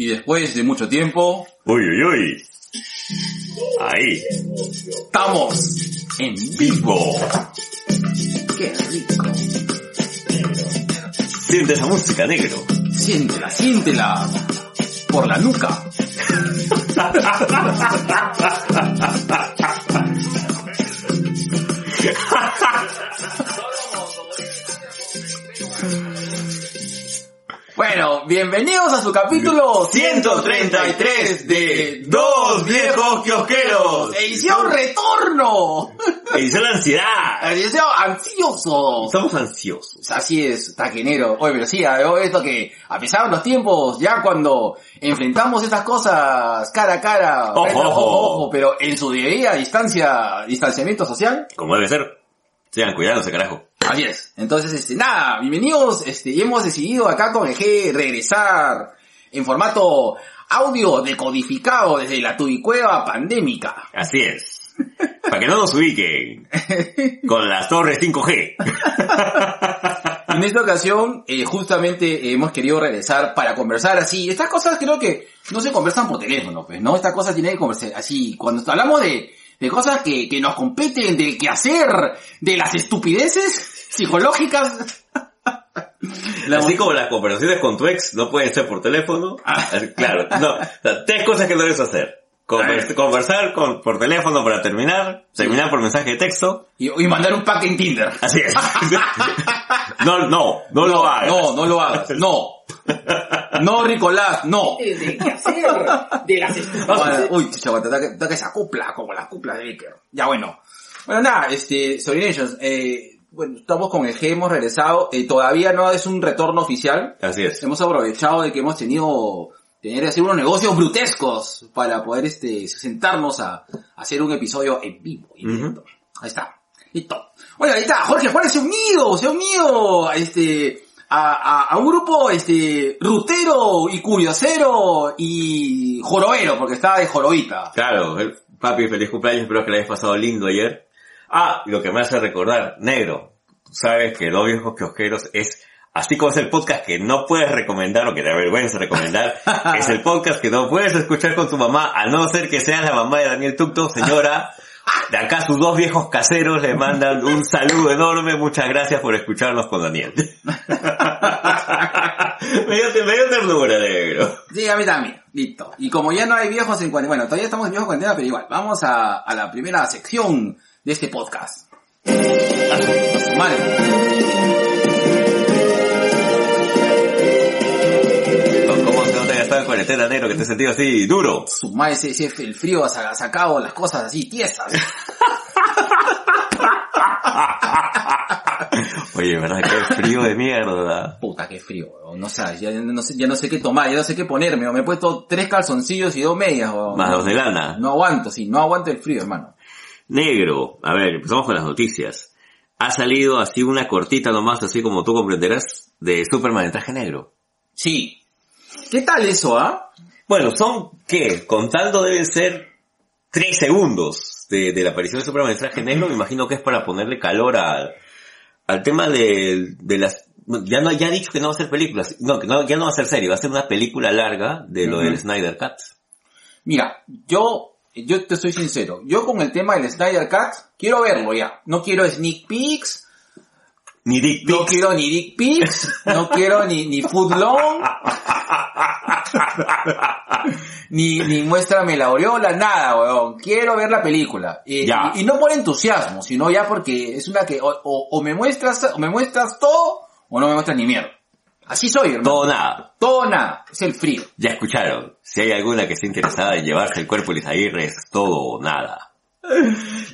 Y después de mucho tiempo, Uy, uy, uy. Ahí. estamos en vivo. Qué rico. Siente esa música, negro. Siéntela, siéntela. Por la nuca. bienvenidos a su capítulo 133 de Dos viejos kiosqueros. Edición Retorno. Edición ansiedad. Edición Ansioso. Estamos ansiosos. Así es, taquenero. Oye, pero sí, esto que, a pesar de los tiempos, ya cuando enfrentamos estas cosas cara a cara, Ojo, ojo. ojo, pero en su debida distancia, distanciamiento social, Como debe ser. Sigan cuidándose, carajo. así es. Entonces, este, nada, bienvenidos, este, hemos decidido acá con el G regresar en formato audio decodificado desde la tubicueva pandémica. Así es. Para que no nos ubiquen. Con las torres 5G. En esta ocasión, eh, justamente hemos querido regresar para conversar así. Estas cosas creo que no se conversan por teléfono, pues, ¿no? Estas cosas tienen que conversar así. Cuando hablamos de, de cosas que, que nos competen, del quehacer, de las estupideces psicológicas. La- Así como las conversaciones con tu ex no pueden ser por teléfono. Ah. Claro, no. O sea, tres cosas que no debes hacer. Convers- conversar con, por teléfono para terminar, terminar por mensaje de texto. y, y mandar un pack en Tinder. Así es. No, no, no lo hagas. No, no lo hagas. No. No, Ricolás, no. De quehacer, de las estupideces. Uy, chicha, aguanta, que, que esa cupla, como la cupla de Baker. Ya bueno. Bueno, nada, este, Sobrinellos, eh, bueno, estamos con el G, hemos regresado, eh, todavía no es un retorno oficial. Así es. Hemos aprovechado de que hemos tenido, tener que hacer unos negocios brutescos para poder, este, sentarnos a, a hacer un episodio en vivo. Ahí está. Listo. Bueno, ahí está, Jorge Juárez se ha unido, se ha unido, este, a, a, a un grupo, este, rutero y curiosero y jorobero, porque estaba de jorobita. Claro, el- papi, feliz cumpleaños, espero que le hayas pasado lindo ayer. Ah, lo que me hace recordar, negro, sabes que Dos Viejos Kiosqueros es, así como es el podcast que no puedes recomendar o que te avergüenza recomendar, es el podcast que no puedes escuchar con tu mamá, a no ser que seas la mamá de Daniel Tucto, señora. De acá sus dos viejos caseros le mandan un saludo enorme, muchas gracias por escucharnos con Daniel. me, dio, me dio ternura, negro. Sí, a mí también. Listo. Y como ya no hay viejos en cuarentena, bueno, todavía estamos en viejos en cuarentena, pero igual, vamos a, a la primera sección de este podcast. A su, a su madre. Estaba en cuarentena, negro, que te sentido así duro? Su madre, ese, ese- el frío ha sa- sacado las cosas así tiesas. Oye, ¿verdad? Qué frío de mierda. Puta, qué frío, weón. No sé, ya no sé, ya no sé qué tomar, ya no sé qué ponerme. weón. Me he puesto tres calzoncillos y dos medias, weón. Más los de lana. No aguanto, sí, no aguanto el frío, hermano. Negro. A ver, empezamos con las noticias. Ha salido así una cortita nomás, así como tú comprenderás, de Superman en traje negro. Sí. ¿Qué tal eso, ah? Bueno, son, ¿qué? Contando deben ser tres segundos de, de la aparición de Superman en traje negro. Me imagino que es para ponerle calor al, al tema de, de las... Ya no, ya ha dicho que no va a ser películas. No, que no, ya no va a ser serie, va a ser una película larga de lo Ujú. del Snyder Cut. Mira, yo, yo te soy sincero. Yo con el tema del Snyder Cut, quiero verlo ya. No quiero sneak peeks, Ni Dick no quiero ni dick pics, no quiero ni, ni food long, ni, ni muéstrame la aureola, nada, weón. Quiero ver la película. Y, Ya. y- y no por entusiasmo, sino ya porque es una que o, o- o me muestras, o me muestras todo, o no me muestras ni mierda. Así soy, hermano. Todo nada. Todo nada. Es el frío. Ya escucharon. Si hay alguna que esté interesada en llevarse el cuerpo de Lizaguirre, es todo o nada.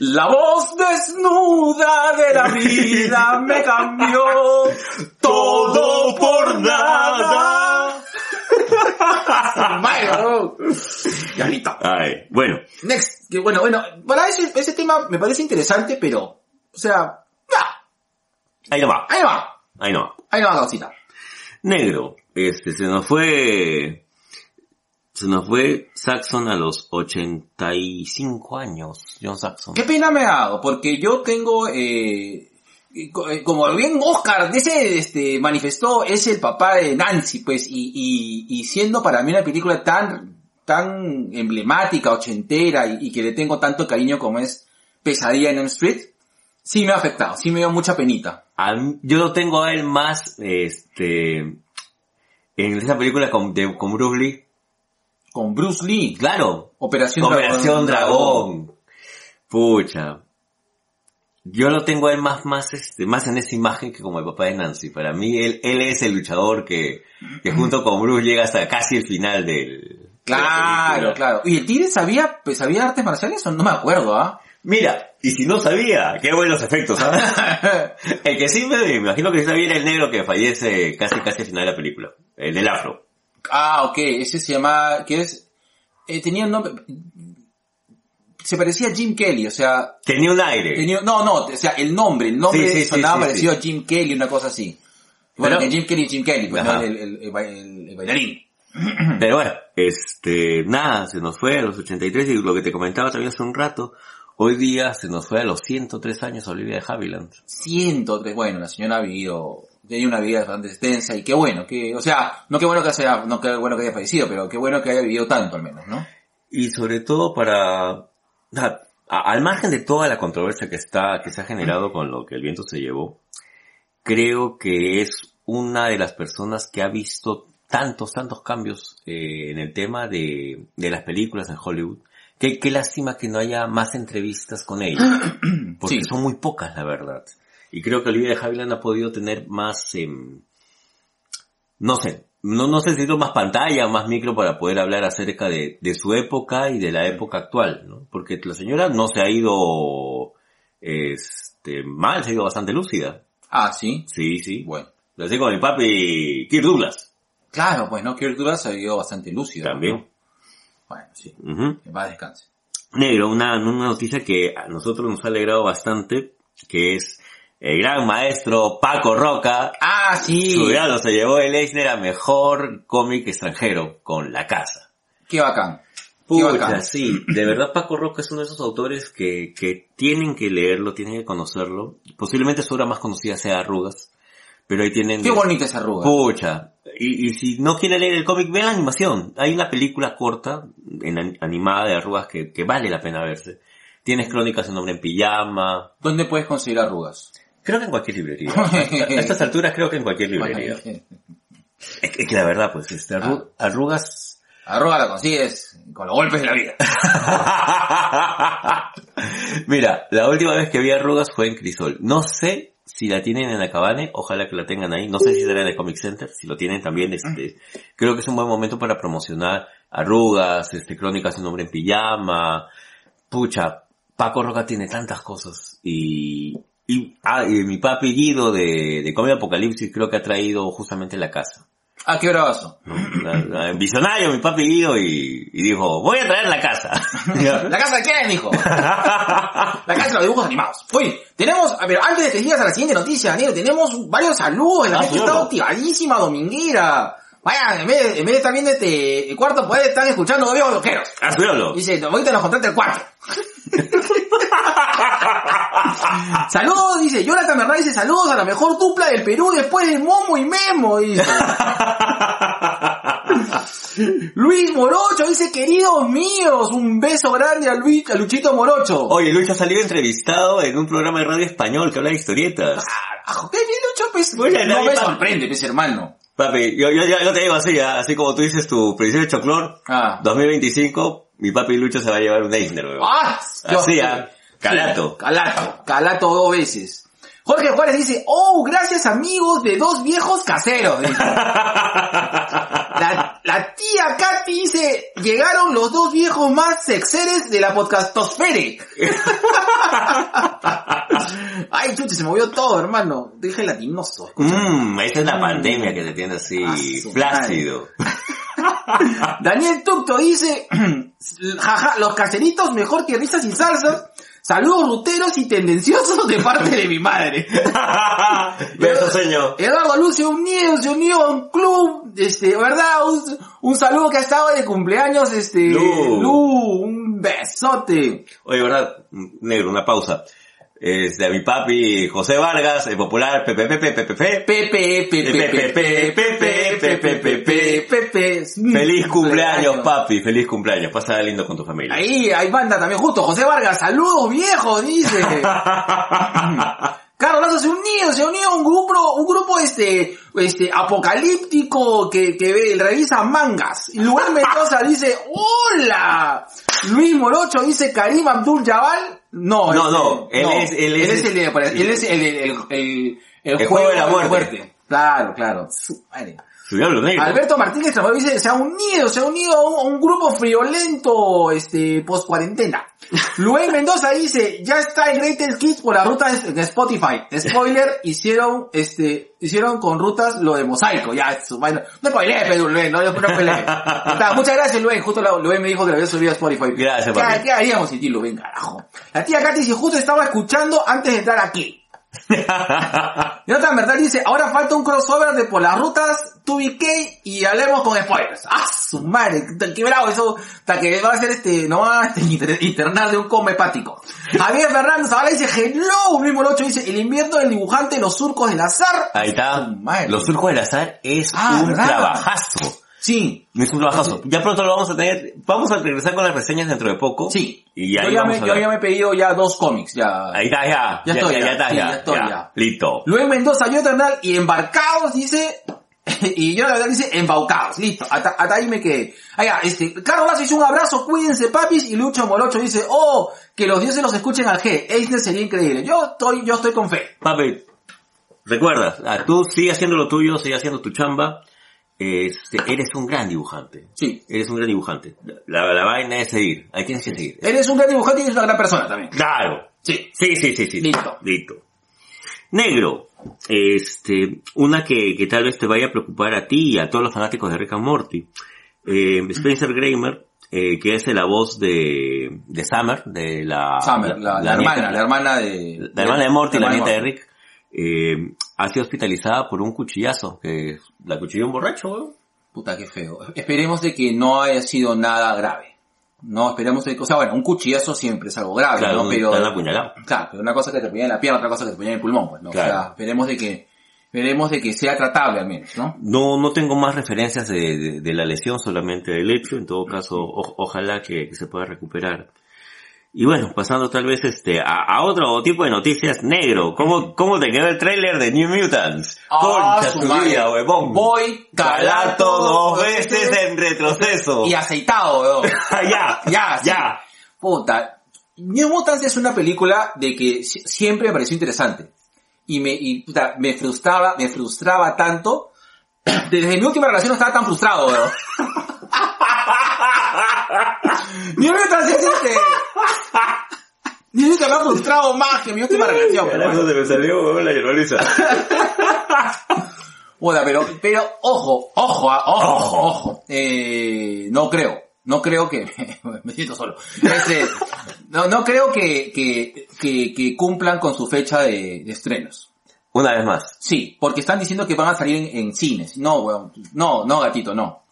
La voz desnuda de la vida me cambió todo por nada. ¿no? Ya listo. Ay, bueno, Next, que bueno, bueno, para ese, ese tema me parece interesante, pero, o sea, ya, ahí no va, ahí va, ahí no va. ahí va, cosita. Negro, este, se nos fue, se nos fue Saxon a los 85 años, John Saxon. Qué pena me ha dado, porque yo tengo, eh, eh, como bien Oscar ese, este, manifestó, es el papá de Nancy, pues, y, y, y siendo para mí una película tan, tan emblemática, ochentera, y, y que le tengo tanto cariño como es Pesadilla en Elm Street, sí me ha afectado, sí me dio mucha penita. Mí- yo lo tengo a él más, este, en esa película con, de- con Bruce Lee. Con Bruce Lee, Claro, Operación, Operación Dragón. Pucha. Yo lo tengo él más, más, este, más en esa imagen que como el papá de Nancy. Para mí, él, él es el luchador que, que junto con Bruce llega hasta casi el final del... de la Claro, claro. ¿Y el Tigre sabía, pues, sabía artes marciales o no me acuerdo, ah? Mira, y si no sabía, qué buenos efectos, ¿ah? El que sí me, me imagino que sabía era el negro que fallece casi casi al final de la película. El del afro. Ah, ok, ese se llama, ¿qué es? Eh, tenía un nombre, se parecía a Jim Kelly, o sea, Tenía un aire. tenía, no, no, o sea, el nombre, el nombre Sí, sí, sonaba sí, parecido a Jim Kelly, una cosa así. Bueno, Pero- que Jim Kelly, Jim Kelly, pues, el, el- el bailarín. Pero bueno, este, nada, se nos fue a los 83 y lo que te comentaba también hace un rato, hoy día se nos fue a los 103 años Olivia de Havilland. 103, bueno, la señora ha vivido, tenía una vida bastante extensa y qué bueno, que, o sea, no qué bueno que sea, no qué bueno que haya fallecido, pero qué bueno que haya vivido tanto al menos, ¿no? Y sobre todo para, a- a- al margen de toda la controversia que está, que se ha generado con lo que el viento se llevó, creo que es una de las personas que ha visto tantos, tantos cambios eh, en el tema de, de las películas en Hollywood. Qué, qué lástima que no haya más entrevistas con ella, porque Sí. son muy pocas, la verdad. Y creo que Olivia de Havilland ha podido tener más, em, no sé, no, no sé si es más pantalla, más micro para poder hablar acerca de, de su época y de la época actual, ¿no? Porque la señora no se ha ido, este, mal, se ha ido bastante lúcida. Ah, sí, Sí, sí. bueno. Lo sé con mi papi Kirk Douglas. Claro, pues no, Kirk Douglas se vio bastante lúcido. También. ¿no? Bueno, sí, Ujú. que va descanse. Negro, una, una noticia que a nosotros nos ha alegrado bastante, que es el gran maestro Paco Roca. Ah, sí. Su grado se llevó el Eisner a mejor cómic extranjero con La Casa. Qué bacán. Qué Pucha, bacán. sí, de verdad Paco Roca es uno de esos autores que, que tienen que leerlo, tienen que conocerlo. Posiblemente su obra más conocida sea Arrugas, pero ahí tienen... Qué bonita esa arruga. Pucha. Y, y si no quiere leer el cómic, vean la animación. Hay una película corta, en, an- animada de arrugas, que, que vale la pena verse. Tienes crónicas en hombre en pijama. ¿Dónde puedes conseguir arrugas? Creo que en cualquier librería. A estas alturas creo que en cualquier librería. Es que, es que la verdad, pues, este, arru- arrugas... Arruga la consigues con los golpes de la vida. Mira, la última vez que vi arrugas fue en Crisol. No sé si la tienen en Acabane, ojalá que la tengan ahí. No sé si será en el Comic Center, si lo tienen también, este, creo que es un buen momento para promocionar arrugas, este, crónicas de un hombre en pijama. Pucha, Paco Roca tiene tantas cosas y, y, ah, y mi papi Guido de, de Comic Apocalipsis creo que ha traído justamente la casa. Ah, qué bravazo. ¿no? Visionario mi papi Guido y, y dijo, voy a traer la casa. ¿La casa de quién, hijo? La casa de los dibujos animados. Oye, tenemos, a ver, antes de que sigas a la siguiente noticia, Daniel, tenemos varios saludos. La Ah, gente está activadísima, dominguera. Vaya, en vez, de, en vez de estar viendo este el cuarto, pues están escuchando viejos loqueros. Hazlo. Dice, ahorita nos contrata el cuarto. saludos, dice, Jonathan Bernal dice, saludos a la mejor dupla del Perú después de Momo y Memo, dice. Luis Morocho dice, queridos míos, un beso grande a, Luis, a Luchito Morocho. Oye, Lucho ha salido entrevistado en un programa de radio español que habla de historietas. Carajo, ¿qué bien Lucho? Pues, Oye, no me sorprende, pues, hermano. Papi, yo, yo, yo, te digo así, ¿ah? así como tú dices tu predicción de Choclor, Ah. 2025, mi papi Lucho se va a llevar un Eisner, weón. ¡Ah! Así, ¿ah? Calato. Calato. Calato dos veces. Jorge Juárez dice, oh, gracias amigos de dos viejos caseros. La, la tía Katy dice, llegaron los dos viejos más sexeres de la podcastosfere. Ay, chucha, se movió todo, hermano. Dije latinoso. escucha. Mmm, esa es la pandemia que te tiene así, Ah, su flácido. Daniel Tucto dice, jaja, los caseritos mejor que risas y salsas. Saludos ruteros y tendenciosos de parte de mi madre. Beso, señor. Eduardo Luz se unió, se unió a un club, este, ¿verdad? Un, un saludo que ha estado de cumpleaños, este, Lu. Lu, un besote. Oye, ¿verdad? Negro, una pausa. Este, a mi papi José Vargas, el popular Pepe Pepe Pepe Pepe. Pepe, Pepe, Pepe, Pepe, Pepe, Pepe, Pepe, Pepe. Feliz cumpleaños, papi, feliz cumpleaños. Pasa lindo con tu familia. Ahí, hay banda también justo. José Vargas, saludos viejo, dice. Carlos Lazo se unió, se unió a un grupo, un grupo este, este, apocalíptico que, que ve, revisa mangas. Y Luis Mendoza dice, hola. Luis Morocho dice Karim Abdul Jabal. No, No, este, no, él es- él es- el, el, el juego de la muerte. Claro, claro. Su madre. Su diablo negro. Alberto Martínez Tramor dice, se ha unido, se ha unido a un, a un grupo friolento, este, post cuarentena. Luis Mendoza dice, ya está el Greatest Kids por la ruta de Spotify. Spoiler, hicieron, este, hicieron con rutas lo de mosaico, ya, su vaina. No spoileé, pero Luis, no, no. Está, Muchas gracias Luis, justo la- Luis me dijo que lo había subido a Spotify. Gracias, ¿Qué. ¿Qué haríamos sin ti, Luis, carajo? La tía Katy dice, justo estaba escuchando antes de entrar aquí. Y otra verdad dice, ahora falta un crossover de por las rutas 2BK y hablemos con spoilers. ¡Ah, su madre! Qué bravo eso, hasta que va a ser este, no va a este, inter- internar de un coma hepático. Javier Fernández ahora dice, hello, mismo el 8 dice, el invierno del dibujante, los surcos del azar. Ahí está. Los surcos del azar es Ah, un ¿verdad? trabajazo. Sí, Es un trabajazo. Ya pronto lo vamos a tener. Vamos a regresar con las reseñas dentro de poco. sí. Y ahí yo, ya me, yo ya me he pedido ya dos cómics, ya. Ahí está, ya. Ya estoy, ya, ya. está, Sí, ya. ya estoy, ya. Listo. Luis Mendoza, yo Eternal y embarcados, dice, y yo la verdad dice embaucados, listo, hasta, hasta ahí me quedé. Ah, ya, este, Carlos Lazo dice un abrazo, cuídense papis, y Lucho Morocho dice, oh, que los dioses los escuchen al G, Eisner sería increíble. Yo estoy, yo estoy con fe. Papi, recuerda, ah, tú sigue haciendo lo tuyo, sigue haciendo tu chamba. Este, eres un gran dibujante. Sí. Eres un gran dibujante. La, la vaina es seguir. Ahí tienes que seguir. Eres un gran dibujante y eres una gran persona también. Claro. Sí. Sí, sí, sí, sí. Listo. Listo. Negro. Este, una que, que tal vez te vaya a preocupar a ti y a todos los fanáticos de Rick and Morty. Eh, Spencer Kramer, eh, que es la voz de, de Summer, de la, Summer, la, hermana, la hermana de... la hermana de Morty, la nieta de Rick, eh, ha sido hospitalizada por un cuchillazo, que la cuchilló un borracho, weón. Puta, qué feo. Esperemos de que no haya sido nada grave. No, esperemos de que, o sea, bueno, un cuchillazo siempre es algo grave, Claro, ¿no? Pero. Claro, pero una cosa que te ponía en la pierna, otra cosa que te ponía en el pulmón, pues, ¿no? Claro. O sea, esperemos de que, esperemos de que sea tratable al menos, ¿no? No, no tengo más referencias de, de- de la lesión, solamente del hecho. En todo caso, o- ojalá que, que se pueda recuperar. Y bueno, pasando tal vez este a, a otro tipo de noticias negro. ¿Cómo, cómo te quedó el tráiler de New Mutants? Ah, Concha su vida, huevón. Voy Calato dos veces en retroceso. Y aceitado, weón. ya, ya, sí. ya. Puta. New Mutants es una película de que si- siempre me pareció interesante. Y me, y, puta, me frustraba, me frustraba tanto. Desde mi última relación no estaba tan frustrado, weón. Mutants es este... Mutants me ha frustrado más que mi última relación, pero bueno. Se me salió, huevón, la hierboliza. Puta, pero, pero, ojo, ojo, ah, ojo, ojo, eh, no creo, no creo que, me siento solo, este, no, no creo que, que, que, que cumplan con su fecha de, de estrenos. Una vez más. Sí, porque están diciendo que van a salir en, en cines. No, weón, no, no, gatito, no.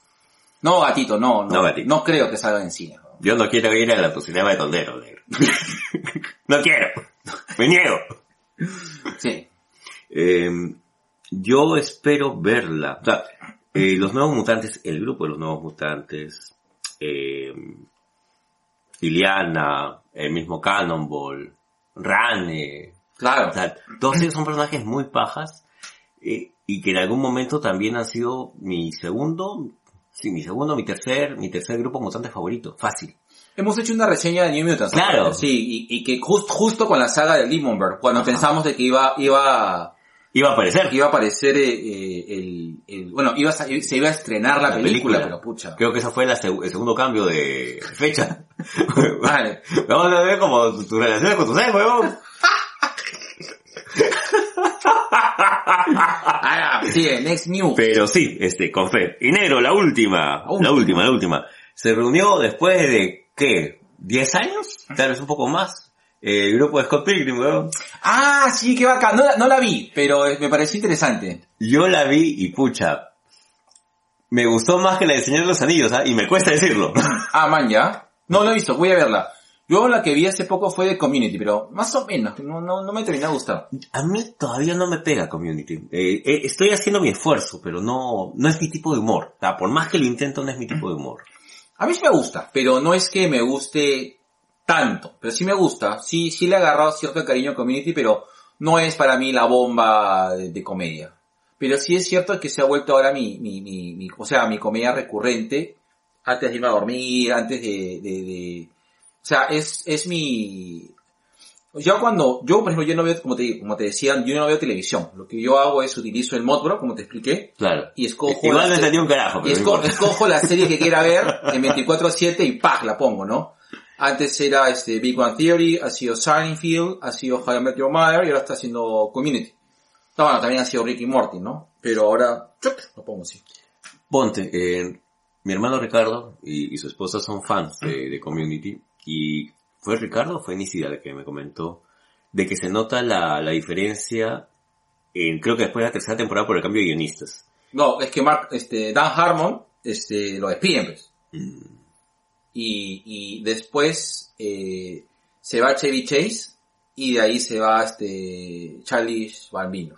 No, gatito, no, no, No, gatito. no creo que salgan en weón. Yo no quiero ir a la cinema de tondero, negro. no quiero. Me niego. Sí, Eh, yo espero verla. O sea, eh, los nuevos mutantes, el grupo de los nuevos mutantes, eh, Liliana, el mismo Cannonball, Rane, claro. o sea, todos ellos son personajes muy pajas eh, y que en algún momento también han sido mi segundo, sí, mi segundo, mi tercer, mi tercer grupo mutante favorito, fácil. Hemos hecho una reseña de New Mutants. ¿no? Claro. Sí, y, y que just- justo con la saga de Demonberg, cuando pensamos de que iba, iba, Iba a aparecer. iba a aparecer eh, eh, el, el- bueno, iba a se iba a estrenar la, La película, película. pero pucha. Creo que ese fue la seg- el segundo cambio de fecha. Vale. Vamos a ver como tu, relación con tu ex, huevón. Ah, sigue, next news. Pero sí, este, con fe. Y negro, la última, última. la última, la última. Se reunió después de, ¿qué? ¿10 años? Tal vez un poco más. Eh, El grupo de Scott Pilgrim, weón. Ah, sí, qué bacán. No, la- no la vi, pero eh, me pareció interesante. Yo la vi y pucha, me gustó más que la de Señor de los Anillos, ¿ah? Y me cuesta decirlo. Ah, man, ya. No lo he visto, voy a verla. Yo la que vi hace poco fue de Community, pero más o menos, no, no, no me terminó de gustar. A mí todavía no me pega Community. Eh, eh, estoy haciendo mi esfuerzo, pero no, no es mi tipo de humor. O sea, por más que lo intento, no es mi tipo de humor. A mí sí me gusta, pero no es que me guste tanto, pero sí me gusta. Sí, sí le he agarrado cierto cariño a Community, pero no es para mí la bomba de, de comedia. Pero sí es cierto que se ha vuelto ahora mi, mi, mi, mi- o sea, mi comedia recurrente antes de irme a dormir, antes de, de, de- o sea, es, es mi, yo cuando, yo por ejemplo, yo no veo, como te, como te decía, yo no veo televisión. Lo que yo hago es utilizo el Modbro, como te expliqué, Claro. y escojo Igual la no se- entendí un carajo, y pero no esco- escojo la serie que quiera ver en 24-7 y ¡pah! la pongo, ¿no? Antes era este Big One Theory, ha sido Seinfeld, ha sido How I Met Your Mother y ahora está haciendo Community. No, bueno, también ha sido Ricky Morty, ¿no? Pero ahora, ¡chup! lo pongo así. Ponte, eh, mi hermano Ricardo y, y su esposa son fans de, de Community y fue Ricardo o fue Nisida el que me comentó de que se nota la, la diferencia en, creo que después de la tercera temporada por el cambio de guionistas. No, es que Mark, este, Dan Harmon, este, lo despiden, pues. Mm, Y, y después, eh, se va Chevy Chase y de ahí se va este, Charlie Balbino.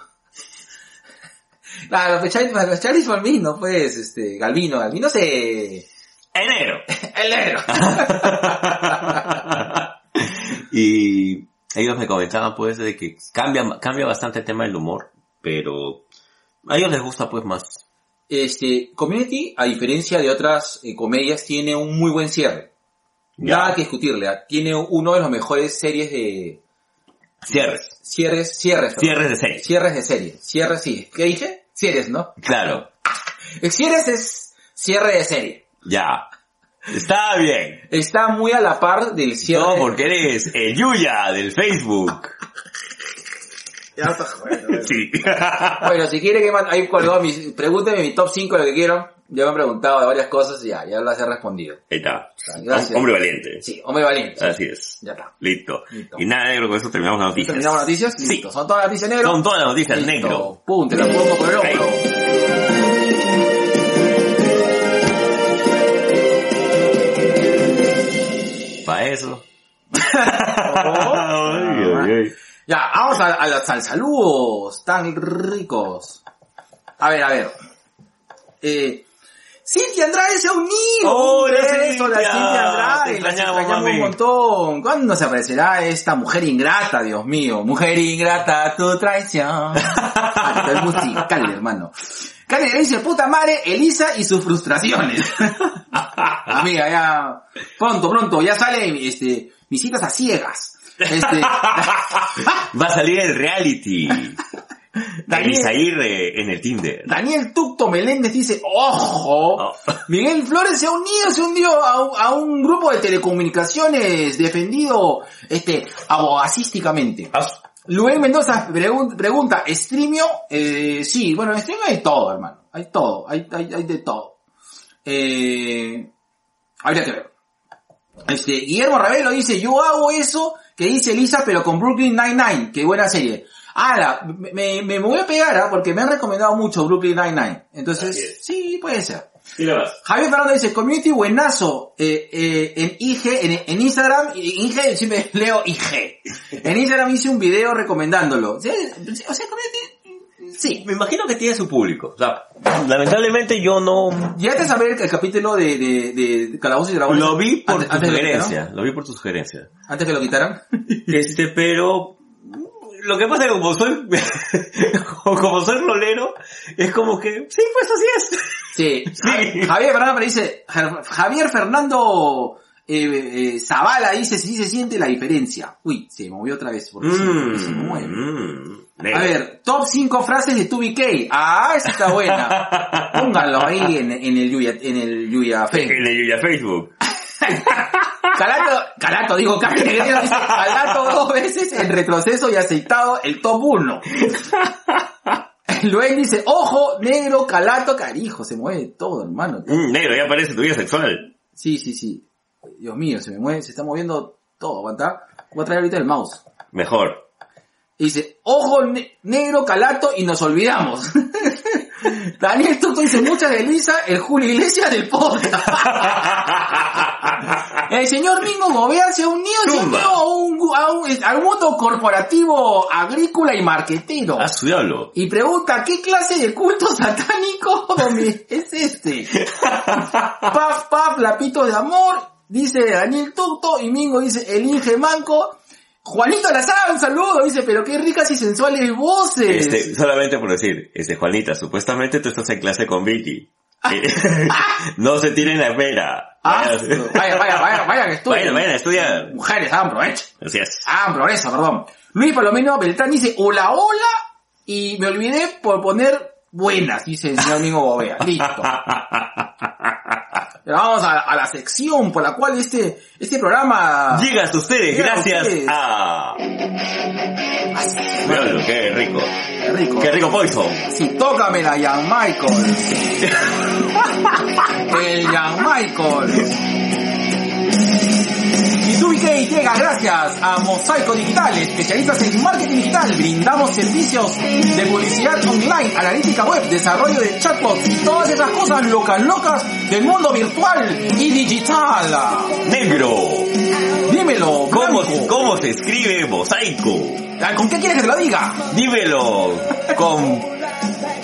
Claro, pues Charlie, Charlie Balbino, pues, este, Galvino, Galvino se, ¡Enero! el negro. y ellos me comentaban pues de que cambia, cambia bastante el tema del humor, pero a ellos les gusta pues más. Este, Community, a diferencia de otras eh, comedias, tiene un muy buen cierre. Ya. Nada que discutirle. ¿ah? Tiene uno de los mejores series de, Cierres. cierres, cierres. Cierres de seis. Cierres de serie. Cierres, sí. ¿Qué dije? Cierres, ¿no? Claro. El cierres es cierre de serie. Ya. Está bien. Está muy a la par del cierre. No, porque eres el Yuya del Facebook. Ya está jodiendo, Sí. Bueno, si quiere que man- ahí colgó mis, pregúntenme mi top 5 lo que quieran. Ya me han preguntado de varias cosas y ya, ya las he respondido. Ahí está. Gracias. Hombre valiente. Sí, hombre valiente. Así es. Ya está. Listo. Listo. Y nada, negro, con eso terminamos las noticias. ¿Terminamos las noticias? Sí. Listo. ¿Son todas las noticias negro? Son todas las noticias Listo. negro. Pum, te la pongo por el hombro. Para eso. Ay, ay. Ya, vamos a, a los al saludos tan ricos. A ver, a ver. Eh, Cintia Andrade se ha unido. Hola, a la Cintia. Cintia Andrade. Te Las extrañamos, un montón. ¿Cuándo se aparecerá esta mujer ingrata, Dios mío? Mujer ingrata, tu traición. Esto es musical, hermano. Karen le dice, puta madre, Elisa y sus frustraciones. Amiga, ya, pronto, pronto, ya sale, este, mis citas a ciegas. Este, Va a salir el reality. Daniel- Aguirre en el Tinder. Daniel Tucto Meléndez dice, ojo, Oh. Miguel Flores se ha unido, se unió a, un- a un grupo de telecomunicaciones defendido, este, abogacísticamente. Luis Mendoza pregun- pregunta, ¿Streamio? Eh, sí, bueno, en Streamio hay todo, hermano. Hay todo, hay, hay, hay de todo. Eh, habría que ver. Este, Guillermo Ravelo dice, yo hago eso que dice Elisa, pero con Brooklyn Nine-Nine. Qué buena serie. Ahora, me, me, voy a pegar, ¿ah? porque me han recomendado mucho Brooklyn Nine-Nine. Entonces, es. sí, puede ser. Lo. Javier Fernando dice, community buenazo, eh, eh, en IG, en, en Instagram, IG, siempre leo IG. En Instagram hice un video recomendándolo. O sea, community, sí. Me imagino que tiene su público. O sea, lamentablemente yo no... ¿Llegaste a saber el capítulo de, de, de Calabozos y Dragones? Lo vi por Antes- tu antes lo sugerencia. Lo vi por tu sugerencia. Antes que lo quitaran. Este, pero... Lo que pasa es que como soy... como soy rolero, es como que... Sí, pues así es. Sí. Sí. Javier Fernando me dice, Ja- Javier Fernando eh, eh, Zavala dice, si se siente la diferencia. Uy, se movió otra vez, porque, se, porque se mueve. Mm, A ver, top 5 frases de 2BK. Ah, esa está buena. Pónganlo ahí en, en el Yuya, en el Yuya Facebook. En el Yuya Facebook. Calato, Calato, digo, Calato, dice, Calato dos veces en retroceso y aceitado el top 1. Luen dice, ojo, negro, calato, carijo, se mueve todo, hermano. Mm, negro, ya parece tu vida sexual. Sí, sí, sí. Dios mío, se me mueve, se está moviendo todo, aguanta. Voy a traer ahorita el mouse. Mejor. Y dice, ojo ne- negro, calato y nos olvidamos. Daniel Tuto dice, muchas de Luisa, el Julio Iglesias del podcast. el señor Mingo Gobea se ha unido, a un, a un- al mundo corporativo, agrícola y marquetero. A su diablo. Y pregunta, ¿qué clase de culto satánico es este? Paf, paf, lapito de amor, dice Daniel Tuto, y Mingo dice, el Inge Manco. Juanito Lazar, un saludo, dice, pero qué ricas y sensuales voces. Este, solamente por decir, este, Juanita, supuestamente tú estás en clase con Vicky. No se tiren la pera. Ah, Vayan- vaya, vaya, vaya, vaya, que estoy. Vayan, vayan a estudiar. Mujeres, hagan provecho. Así es. Hagan progreso, perdón. Luis Palomino Beltrán dice, hola, hola, y me olvidé por poner buenas, dice el señor Mingo Gobea. Listo. Pero vamos a, a la sección por la cual este, este programa... Llega hasta ustedes Llega a gracias ustedes. a... Diablo, qué rico. Qué rico. Qué rico Poison. Sí, tócame la Jan Michael. El Jan Michael. Y tú y llega gracias a Mosaico Digital, especialistas en marketing digital. Brindamos servicios de publicidad online, analítica web, desarrollo de chatbots y todas esas cosas locas locas del mundo virtual y digital. Negro. Dímelo, ¿Cómo, Blanco. ¿Cómo se escribe mosaico? Ah, ¿Con qué quieres que te lo diga? Dímelo. Con,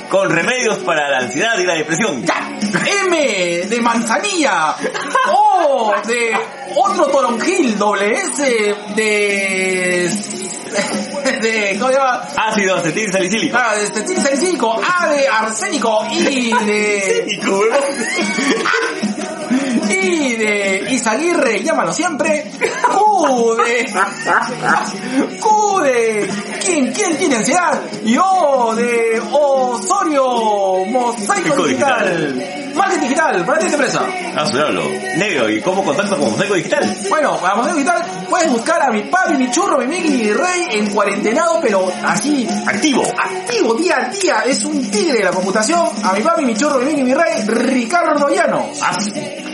con remedios para la ansiedad y la depresión. Ya. M de manzanilla. O de otro toronjil. Doble S de... De... ¿Cómo se llama? Ácido acetil salicílico. Ah, de estetil salicílico. A de arsénico. Y de... Como Y de Isaguirre, llámalo siempre. Q de... Q de... ¿Quién, quién tiene ansiedad? Y O de Osorio Mosaico Mosaico Digital. Marketing digital, para ti esta empresa. Ah, su diablo. Negro, ¿y cómo contacto con Mosaico Digital? Bueno, para Mosaico Digital puedes buscar a mi papi, mi churro, mi Miki, mi rey en cuarentenado, pero así Activo. activo día a día. Es un tigre de la computación. A mi papi, mi churro, mi Miki, mi rey, Ricardo Llanos. Ah,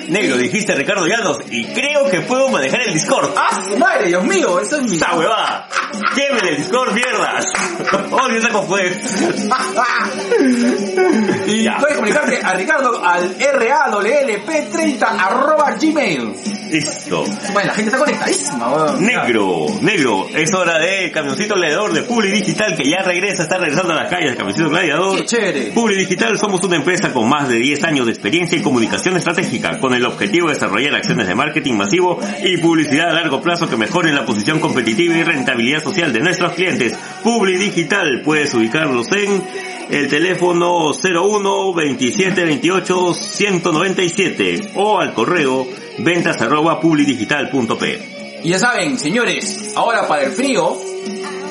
negro, dijiste Ricardo Llanos y creo que puedo manejar el Discord. ¡Ah, su madre, Dios mío! Eso es mi... ¡Esa huevada! ¡Quemen el Discord, mierdas! ¡Odio esa confusión! y Ya. puedes comunicarte a Ricardo al RAWLP30 arroba gmail. Listo. Bueno, la gente está conectadísima, weón. Negro, negro, es hora de Camioncito Gladiador de Publi Digital que ya regresa, está regresando a las calles de Camioncito Gladiador. Qué chévere. Publi Digital somos una empresa con más de 10 años de experiencia en comunicación estratégica, con el objetivo de desarrollar acciones de marketing masivo y publicidad a largo plazo que mejoren la posición competitiva y rentabilidad social de nuestros clientes. Publi Digital, puedes ubicarlos en el teléfono 01 27 28 197 o al correo ventas arroba publidigital.p. Y ya saben, señores, ahora para el frío,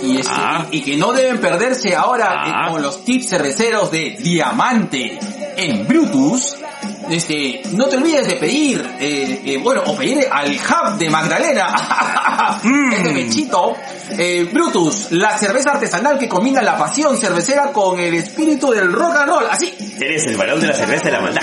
y, Ah. y que no deben perderse ahora Ah. eh, con los tips cerveceros de Diamante en Brutus, este, no te olvides de pedir, eh, eh, bueno, o pedir al hub de Magdalena, Mm. este mechito, eh, Brutus, la cerveza artesanal que combina la pasión cervecera con el espíritu del rock and roll, así, Eres el balón de la cerveza de la maldad.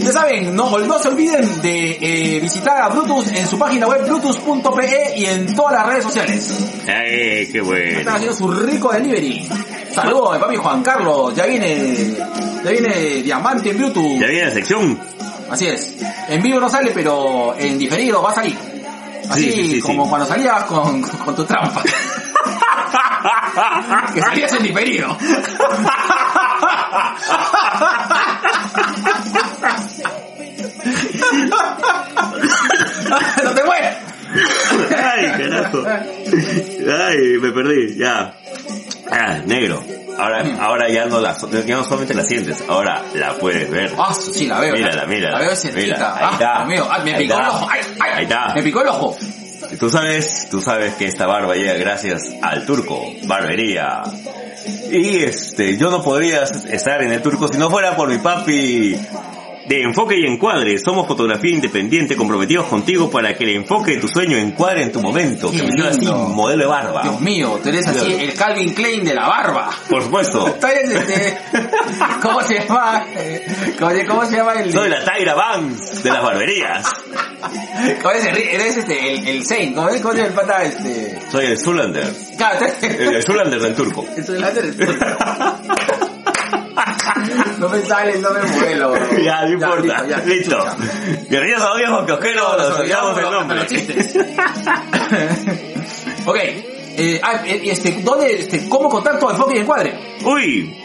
Ya saben, no, no se olviden de eh, visitar a Brutus en su página web brutus.pe y en todas las redes sociales. Ay, qué bueno. Están haciendo su rico delivery. Saludos, mi papi Juan Carlos. Ya viene, ya viene Diamante en Brutus. Ya viene la sección. Así es. En vivo no sale, pero en diferido va a salir. Así Sí, sí, sí, como cuando salías con, con tu trampa. que salías en diferido. no te mueres. Ay, carajo. Ay, me perdí, ya. Ah, negro. Ahora, ahora ya no la, ya no solamente la sientes, ahora la puedes ver. Ah, sí, la veo. Mírala, mírala. La veo cerquita. Ahí ah, está. Dios mío. Ah, me Ahí picó el ojo. Ay, ay, Ahí está. Me picó el ojo. Tú sabes, tú sabes que esta barba llega gracias al turco, barbería. Y este, yo no podría estar en el turco si no fuera por mi papi de Enfoque y Encuadre. Somos fotografía independiente comprometidos contigo para que el enfoque de tu sueño encuadre en tu momento. Qué Que me así, modelo de barba. Dios mío, tú eres así el Calvin Klein de la barba. Por supuesto. Este... ¿Cómo se llama? ¿Cómo, se- cómo se llama el...? Soy la Tyra Banks de las barberías. ¿Cómo el- eres este, el, el Saint? ¿Cómo es? ¿Cómo se llama el pata este...? Soy el Zulander. Claro, El, el Zulander del turco. Es el láser. No me sale nombre modelo. bro. Ya, no importa. listo, ya. Listo. Guerrillas a viejos osqueros, nos olvidamos el nombre. los chistes. ok. Eh, ah, eh, este, ¿dónde, este, ¿Cómo contacto a Enfoque y Encuadre? Uy.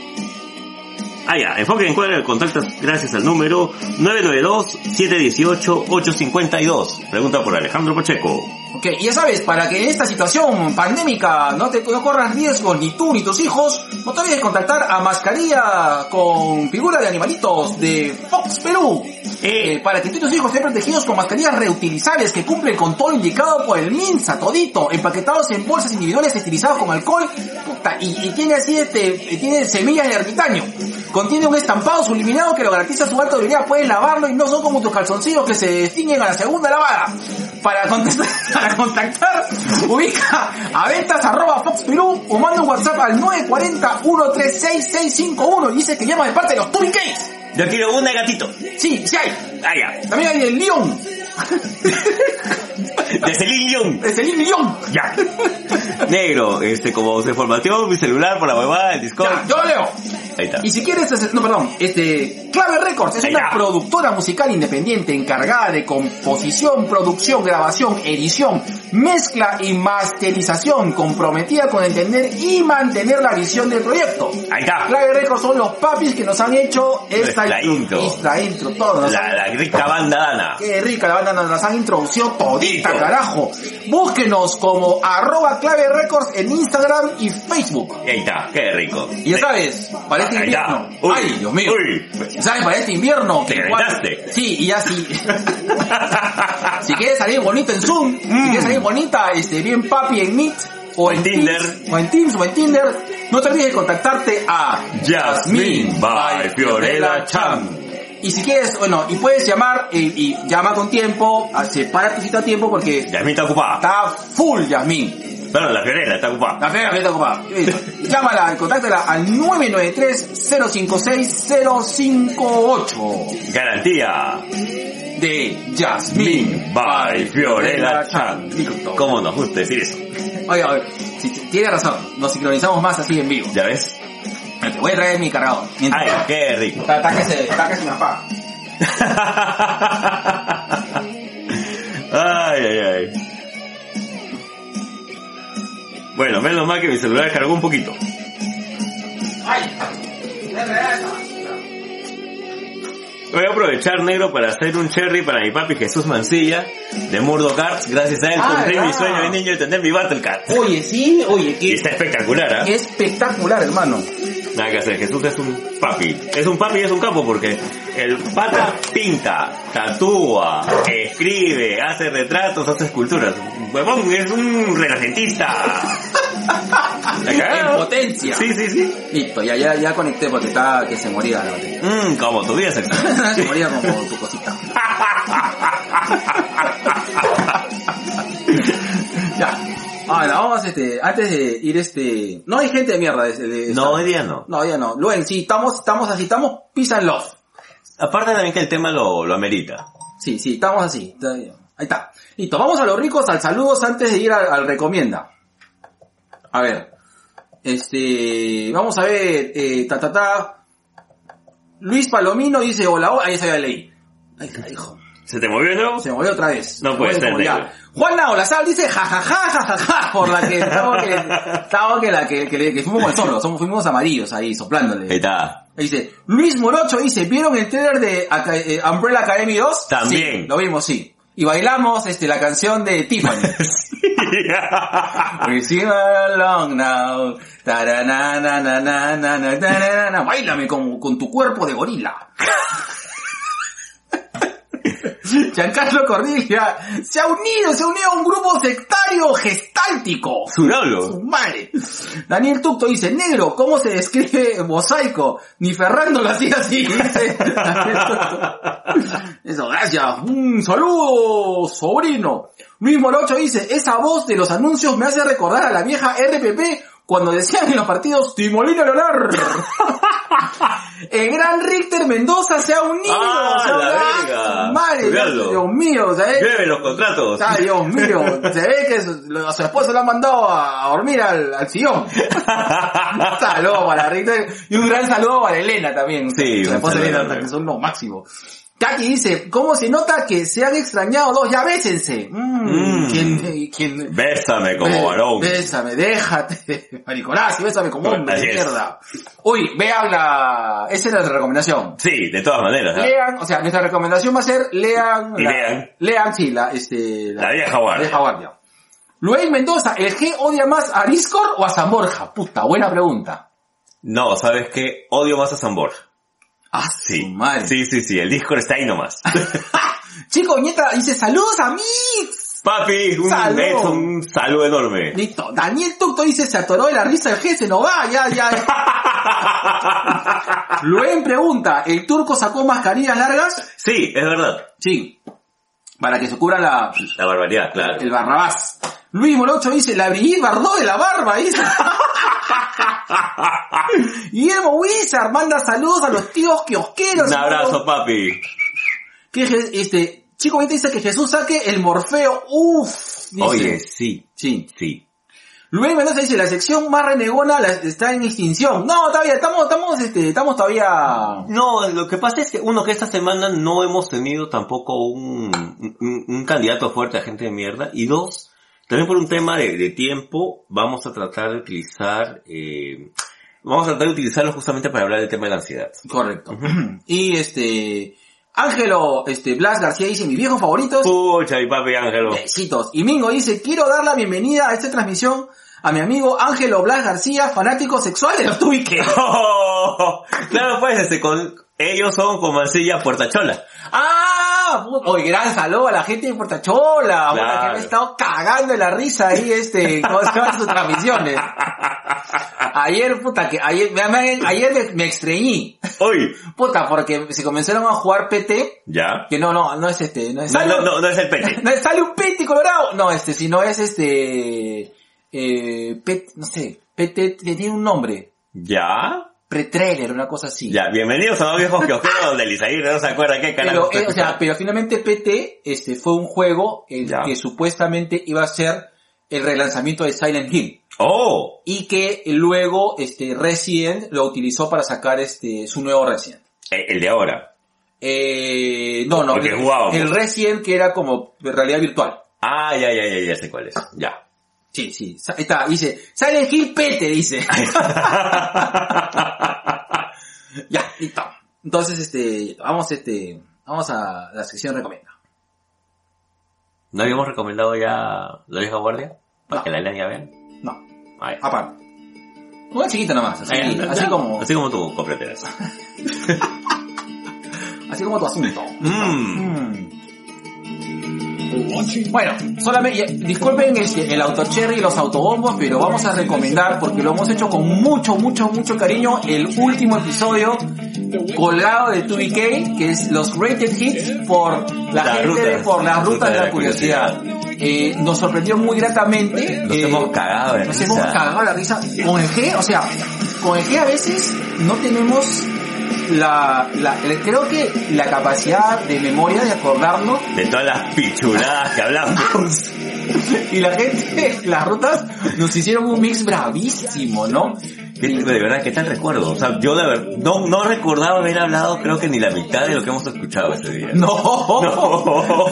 Ah, ya. Enfoque en Encuadre contactas gracias al número 992-718-852. Pregunta por Alejandro Pacheco. Ok, y ya sabes, para que en esta situación pandémica no te no corras riesgos ni tú ni tus hijos, no te olvides contactar a Mascarilla con figura de animalitos de Fox Perú. Eh, para que tú y tus hijos estén protegidos con mascarillas reutilizables que cumplen con todo indicado por el MINSA, todito, empaquetados en bolsas individuales estilizados con alcohol, puta, y, y tiene así este, eh, tiene semillas de ermitaño. Contiene un estampado subliminado que lo garantiza su alta durabilidad, puedes lavarlo y no son como tus calzoncillos que se distinguen a la segunda lavada. Para contestar, para contactar, ubica a ventas arroba Fox Perú o manda un WhatsApp al 940-136-651 y dice que llama de parte de los Cakes. Yo quiero un de gatito. Sí, sí hay. Ah, ya. También hay el León. De Celine Dion. Es el León. Ya. Negro, este, como se formateó mi celular por la huevada del Discord. Ya, yo lo leo. Ahí está. Y si quieres, no, perdón, este, Clave Records es Ahí una está. productora musical independiente encargada de composición, producción, grabación, edición, mezcla y masterización, comprometida con entender y mantener la visión del proyecto. Ahí está. Clave Records son los papis que nos han hecho esta intro. Esta intro, todo. nos La, rica banda dana. Qué rica la banda nos las han introducido todita, Listo. carajo. Búsquenos como arroba clave records en Instagram y Facebook. Ahí está, qué rico. Y ya sabes, para este invierno. Uy, Ay, Dios mío. uy. ¿Sabes? Para este invierno. Te gritaste. Sí, y ya sí. si quieres salir bonito en Zoom, si quieres salir bonita, este, bien papi en Meet, o en Tinder. Teams, o en Teams, o en Tinder, no te olvides de contactarte a Jasmine by Fiorella Chan. Y si quieres, bueno, y puedes llamar y, y llama con tiempo, separa tu cita a tiempo porque Yasmin está ocupada. está full Yasmine. Perdón, la Fiorella está ocupada. La fea está ocupada. Llámala, contáctala al 993-056-058 Garantía. de Jasmine By Fiorella Chan. ¿Cómo nos gusta decir eso? Oye, oye, si, si- tiene razón, nos sincronizamos más así en vivo. ¿Ya ves? Te voy a traer mi cargador. Mientras- Ay, qué rico. Está, está que se, está que se me apaga. ay, ay, ay. Bueno, menos mal que mi celular cargó un poquito. Voy a aprovechar, negro, para hacer un cherry para mi papi Jesús Mancilla de Murdo Cards. Gracias a él Ah, cumplí mi sueño de niño de tener mi Battle Cat. Oye, sí, oye, Y qué, está espectacular, ¿ah? qué espectacular, hermano. Nada que hacer, Jesús es un papi. Es un papi y es un capo porque el pata pinta, tatúa, escribe, hace retratos, hace esculturas. Huevón, es un renacentista. ¿La En potencia. Sí, sí, sí. Listo, ya, ya, ya conecté porque está que se moría la batería. Mmm, como tu vida sexual. se moría como tu cosita. ya. Ahora, vamos este, antes de ir este, no hay gente de mierda de, de- No, hoy día no. No, ya no. Luen, sí, estamos, estamos así, estamos peace and love. Aparte también que el tema lo, lo amerita. Sí, sí, estamos así. Ahí está. Listo, vamos a los ricos al saludos antes de ir al, al recomienda. A ver. Este, vamos a ver, eh, ta ta ta. Luis Palomino dice hola, hola, ahí está ya leí. Ay, carajo. ¿Se te movió nuevo? Se movió otra vez. No puede Se ser, movió. negro. Juana Olazal dice jajaja jajaja por la que estaba que estaba que la que, que, que fuimos con el solo, somos fuimos amarillos ahí soplándole. Ahí está. Dice, Luis Morocho dice, ¿vieron el trailer de Aca- eh, Umbrella Academy 2? También. Sí, lo vimos, sí. Y bailamos este la canción de Tiffany. We sing along now. Báilame con, con tu cuerpo de gorila. Giancarlo Cordiglia se ha unido, se ha unido a un grupo sectario gestáltico. Su diablo. Su madre. Daniel Tucto dice, negro, ¿cómo se describe mosaico? Ni Ferrando lo hacía así, dice. Eso, gracias. Un saludo, sobrino. Luis Morocho dice, esa voz de los anuncios me hace recordar a la vieja RPP cuando decían en los partidos Timolino Leonard. El gran Richter Mendoza se ha unido. Ah, se ha la verga. Madre. Dios mío, ¿sabes? Llueve los contratos. Ay, Dios mío, se ve que su, a su esposo lo han mandado a dormir al, al sillón. Un saludo para Richter y un gran saludo para Elena también. Sí, su esposa Elena, que son lo máximo. Kaki dice, ¿cómo se nota que se han extrañado dos? Ya bésense. Mm, Mm. ¿quién, quién, Bésame como Bé- varón. Bésame, déjate. Maricolás, y bésame como hombre, de mierda. Uy, vean la... Esa es la recomendación. Sí, de todas maneras. ¿ah? Lean, o sea, nuestra recomendación va a ser lean... La- lean. Lean, sí, la, este... La vieja guardia. La vieja guardia. Luis Mendoza, ¿el G odia más a Discord o a San Borja? Puta, buena pregunta. No, ¿sabes qué? Odio más a San Borja. Ah, Sí. su madre. Sí, sí, sí. El Discord está ahí nomás. Chico, nieta, dice, saludos a mí. Papi, un, Salud. es un saludo enorme. Listo. Daniel Tucto dice, se atoró de la risa el se no va, ya, ya. Luen pregunta, ¿el turco sacó mascarillas largas? Sí, es verdad. Sí. Para que se cubra la, La barbaridad, claro. el barrabás. Luis Morocho dice, la Brigitte Bardot de la barba, dice. Guillermo Wizard manda saludos a los tíos kiosqueros. Un abrazo, papi. Que este, Chico Vita dice que Jesús saque el Morfeo. Uff. dice. Oye, sí, Sí. sí. Luis Mendoza dice, la sección más renegona la- está en extinción. No, todavía, estamos, estamos, este, estamos todavía... No, lo que pasa es que, uno, que esta semana no hemos tenido tampoco un, un, un candidato fuerte a gente de mierda. Y dos, también por un tema de, de tiempo, vamos a tratar de utilizar, eh, vamos a tratar de utilizarlo justamente para hablar del tema de la ansiedad. Correcto. y este, Ángelo, este, Blas García dice, mis viejos favoritos, Pucha, mi papi Ángelo. besitos. Y Mingo dice, quiero dar la bienvenida a esta transmisión a mi amigo Ángelo Blas García, fanático sexual de los tubiques. Oh, claro, pues, este, con, ellos son como Mancilla Puertachola. ¡Ah! Oye, gran saludo a la gente de Portachola, bueno, Claro. que me ha estado cagando de la risa ahí, este, ¿cómo se sus transmisiones? Ayer, puta, que ayer, me, me- ayer me, me extrañí, Uy, puta, porque se comenzaron a jugar PT, ya. que no, no, no es este, no es... No, sale, no, no, no es el pete. no es- sale un PT colorado, no, este, sino es este, eh, PT, no sé, PT tiene un nombre, Ya. Pre-trailer, una cosa así. Ya, bienvenidos a los viejos kiosqueros donde Lizair no se acuerda qué carajo. Pero, eh, o sea, pero finalmente PT este, fue un juego el Ya. que supuestamente iba a ser el relanzamiento de Silent Hill. Oh, Y que luego este, Resident lo utilizó para sacar este, su nuevo Resident. eh, el de ahora. Eh, no, no, Porque el, jugábamos. el Resident que era como realidad virtual. Ah, ya, ya, ya, ya sé cuál es. Ya. Sí, sí, ahí está, dice, Silent Hill PT, dice. ya, listo. Entonces, este, vamos, este, vamos a la sección recomienda. ¿No habíamos recomendado ya La vieja guardia? Para No. que la lean ya vean. No, Ay. aparte. Una chiquita nomás, así, Ay, así ya. como, Así como tú, cómpratelas. así como tu asunto. Mmm. Bueno, solamente, ya, disculpen este, el autocherry y los autobombos, pero vamos a recomendar, porque lo hemos hecho con mucho, mucho, mucho cariño, el último episodio colgado de 2BK, que es los rated hits por la gente, de- rutas. por las rutas de la curiosidad. curiosidad. Eh, nos sorprendió muy gratamente. Nos eh, hemos cagado de nos risa. hemos cagado la risa. Con el G, o sea, con el G a veces no tenemos la, la, creo que la capacidad de memoria de acordarnos De todas las pichuladas que hablamos. y la gente, las rutas nos hicieron un mix bravísimo, ¿no? ¿Qué- de verdad, ¿qué tal recuerdo? O sea, yo de verdad, no, no recordaba haber hablado creo que ni la mitad de lo que hemos escuchado ese día. No, No.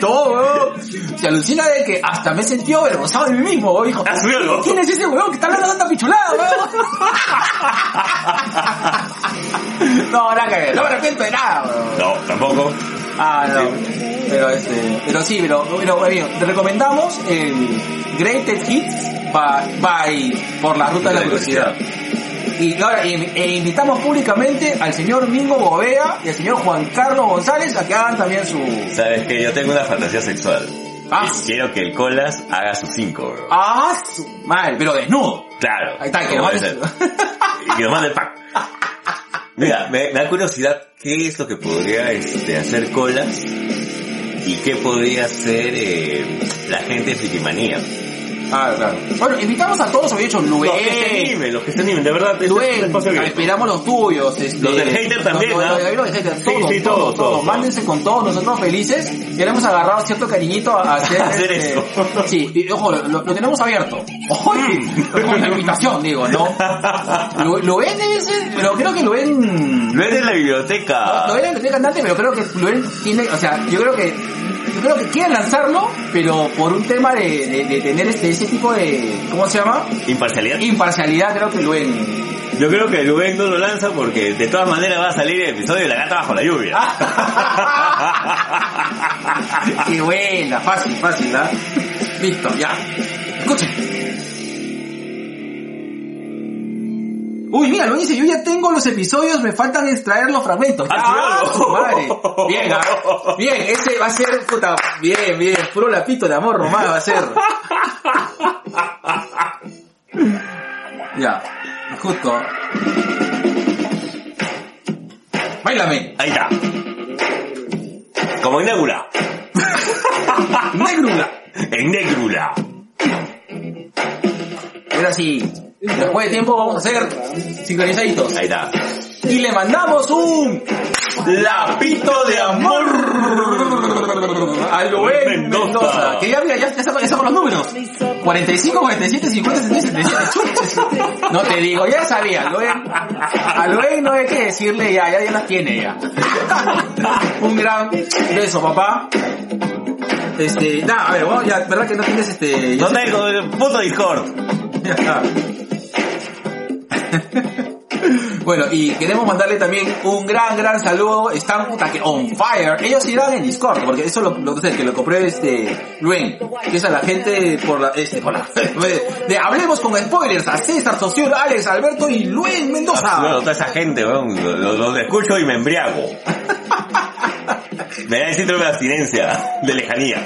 todo, weón. Se alucina de que hasta me he sentido avergonzado de mí mismo, weón. Dijo, ¿Has subido algo? ¿quién es ese weón que está hablando tanta pichulada, weón? no, nada que ver, no me arrepiento de nada, weón. No, tampoco. Ah, no. Pero este, pero sí, pero, pero bueno, te recomendamos el Greatest Hits by, by- por la ruta de la curiosidad. Y ahora e, e invitamos públicamente al señor Mingo Bovea y al señor Juan Carlos González a que hagan también su... Sabes que yo tengo una fantasía sexual. Ah. Y Quiero que el Colas haga sus cinco, bro. ¡Ah, su madre! Pero desnudo. Claro. Ahí está, que lo. Y que nos mande pack. Mira, me, da curiosidad qué es lo que podría este, hacer Colas y qué podría hacer eh, la gente de Frikimanía. Ah, claro. Bueno, invitamos a todos, había dicho Luen. Los que se animen, los que se animen, de verdad. este es un Luen, espacio abierto. esperamos los tuyos. Este, Los del hater también, los, los- los- del hater, todos, sí, todos, todos, todos. Mándense con todos, nosotros felices. Queremos agarrar cierto cariñito a hacer, Hacer este, eso. Sí, y, ojo, lo, lo tenemos abierto. Oye, con la invitación, digo, ¿no? Lu- Luen ser, pero creo que Luen... Lo es la biblioteca. Luen es biblioteca cantante, pero creo que Luen tiene, o sea, yo creo que creo que quieren lanzarlo, pero por un tema de, de, de tener este ese tipo de ¿cómo se llama? Imparcialidad. Imparcialidad, creo que Luen. Yo creo que Luen no lo lanza porque de todas maneras va a salir el episodio de La Gata Bajo la Lluvia. Qué buena, fácil, fácil, ¿ah? Listo, ya. Escuchen. Uy, mira, lo dice, yo ya tengo los episodios, me faltan extraer los fragmentos. Ah, ¡Ah, su madre! Bien, ¿ah? bien, ese va a ser, puta, bien, bien, puro lapito de amor romano va a ser. Ya, justo. Bailame, Ahí está. Como en Nébula. negrula. En Négrula. Ahora sí, después de tiempo vamos a hacer sincronizaditos. Ahí está. Y le mandamos un lapito de amor a Luen Mendoza. Mendoza. Que ya, mira, ya, ya, ya los números. 45, 47, 50, 77, 77. No te digo, ya sabía. Luen, a Luen no hay que decirle ya, ya, ya las tiene ya. Un gran beso, papá. Este, nada, a ver, bueno, ya, ¿verdad que no tienes este... No tengo puto Discord. ya está. Bueno, y queremos mandarle también un gran, gran saludo. Están puta que on fire. Ellos irán en Discord, porque eso lo, lo que lo compré este Luen, que es a la gente por la, este, por la, de Hablemos con Spoilers, a César, Socio, Alex, Alberto y Luen Mendoza. Bueno, toda esa gente, weón, lo- lo- los escucho y me embriago. Me da el síndrome de abstinencia, de lejanía.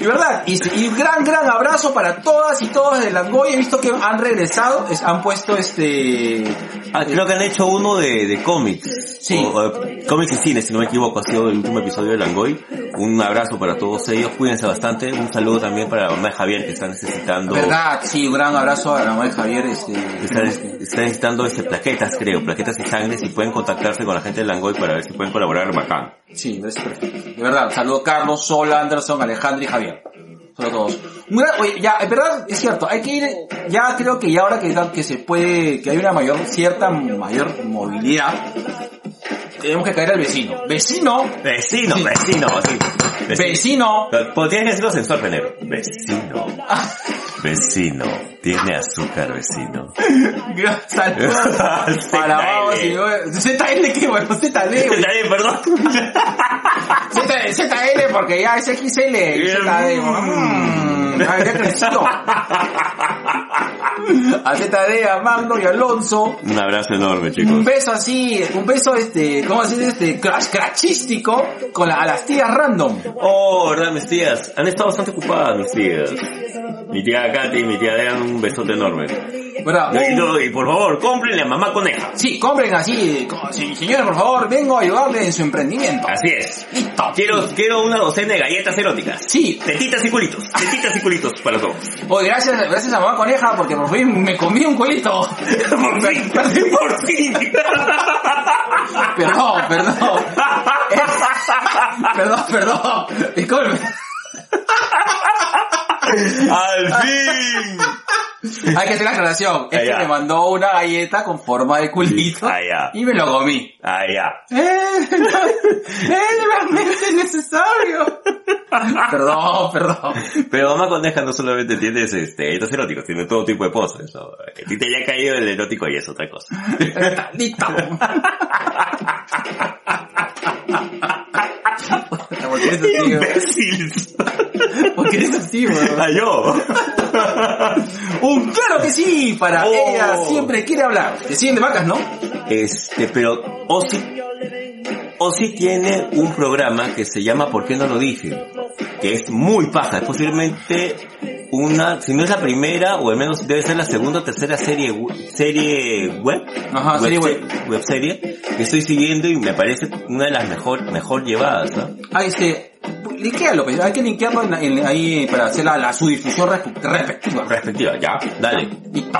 Y verdad, y, y un gran, gran abrazo para todas y todos de Langoy. He visto que han regresado, es- han puesto este... Ah, creo que han hecho uno de, de cómics. Sí. O, o, cómics y cine, si no me equivoco, ha sido el último episodio de Langoy. Un abrazo para todos ellos, cuídense bastante. Un saludo también para la mamá de Javier que está necesitando... Verdad, sí, un gran abrazo a la mamá de Javier. Este, Está, está necesitando este, plaquetas, creo, plaquetas y sangre, si pueden contactarse con la gente de Langoy para ver si pueden colaborar, bacán. Sí, es perfecto. De verdad, saludo a Carlos, Sol, Anderson, Alejandro y Javier. Solo todos. Oye, ya, en verdad, es cierto, hay que ir, ya creo que ya ahora que, que se puede, que hay una mayor, cierta mayor movilidad, tenemos que caer al vecino. ¡Vecino! Vecino, Sí. vecino, sí. ¡Vecino! Que decirlo sensual, Penero. Vecino. Vecino. Tiene azúcar, vecino. Saludos para vamos y ZL, ¿qué bueno? Está bien, perdón. Z- ZL porque ya es XL. ZD, ya ya creció. A ZD, a Magno y a Alonso. Un abrazo enorme, Un chicos. beso así, un beso este, ¿cómo decir? Este, crash, crachístico con la, a las tías random. Oh, verdad, mis tías. Han estado bastante ocupadas, mis tías. Mi tía Katy y mi tía Dean, un besote enorme. ¿Verdad? Y, no, y por favor, cómprenle a mamá coneja. Sí, compren así, señora, por favor, vengo a ayudarle en su emprendimiento. Así es. Listo. Quiero, quiero una docena de galletas eróticas. Sí, Tetitas y culitos. Tetitas y culitos para todos. Oye, gracias, gracias a mamá coneja porque por fin me comí un culito. por fin, por fin. Perdón, perdón. perdón, perdón. Disculpe. Al fin. Hay que hacer la aclaración. Es Ah, que ya. me mandó una galleta con forma de culito Ah, ya. y me lo comí. Ah, ya. ¡Eh! ¡Es realmente necesario! Perdón, perdón. Pero mamá coneja no solamente tienes este, galletas eróticos, tiene todo tipo de poses. ¿no? A ti te haya caído el erótico y es otra cosa. Listo. ¿Por qué eres así, güey? ¡Imbécil! ¿Por qué eres así, güey? ¡Ah, yo! Un claro que sí, para Oh. ella siempre quiere hablar. Te siguen de vacas, ¿no? Este, pero Ozzy, Ozzy tiene un programa que se llama ¿Por qué no lo dije? Que es muy paja, es posiblemente una, si no es la primera, o al menos debe ser la segunda o tercera serie, serie web, Ajá, serie web. web serie, que estoy siguiendo y me parece una de las mejor, mejor llevadas, ¿no? Ah, este, linkealo, pues, hay que linkearlo en- en- ahí para hacer la, la su difusión respe- respectiva. Respectiva, ya, dale. Listo.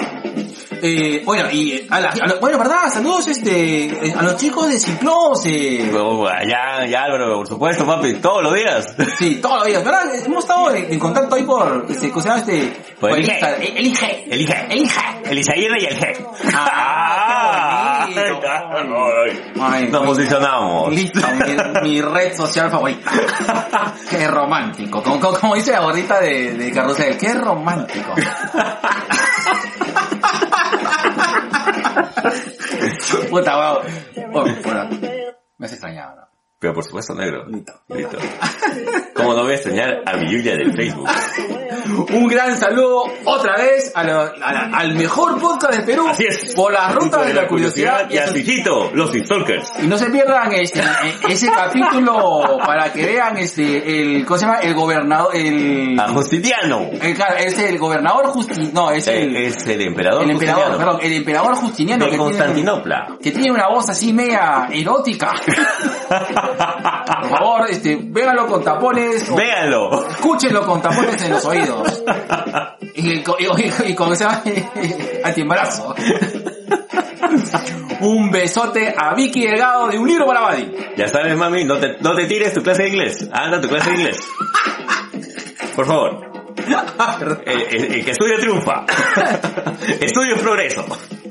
Eh, bueno, y a la, a la- bueno, verdad, saludos este, eh, a los chicos de Ciclos, eh, Oh, Ya, ya, Álvaro, por supuesto, papi, todos los días. sí, todos los días, ¿verdad? Hemos estado en, en contacto ahí por, este, ¿cómo se llama este? Por el IG. el IG. El IG. El IG. El Isaíre y el G. Ah, bonito. Ay, Nos posicionamos. Listo, mi, mi red social favorita. Qué romántico. Como, como, como dice la gordita de, de Carrusel, qué romántico. Puta, wow. Oh, bueno, me has extrañado, ¿no? Pero por supuesto, negro. Listo. Listo. ¿Cómo no voy a extrañar a mi Yuya del Facebook? Un gran saludo otra vez a la- al mejor podcast de Perú. Así es. Por las rutas de la curiosidad. y a su hijito, los Stalkers. Y no se pierdan este, e- ese capítulo para que vean este, el, ¿cómo se llama? El gobernador, el, A Justiniano. el, claro, es el gobernador Justi, no, es el, Eh, es el emperador el emperador, Justiniano. perdón, el emperador Justiniano de que tiene, Constantinopla. que tiene una voz así media erótica. Por favor, este, véanlo con tapones, o Véanlo. escúchenlo con tapones en los oídos. Y, con- y, y con ese antiembarazo. Un besote a Vicky Delgado de un libro para Buddy. Ya sabes, mami, no te, no te tires tu clase de inglés. Anda tu clase de inglés. Por favor. El, el- el que estudia triunfa. Estudio es progreso.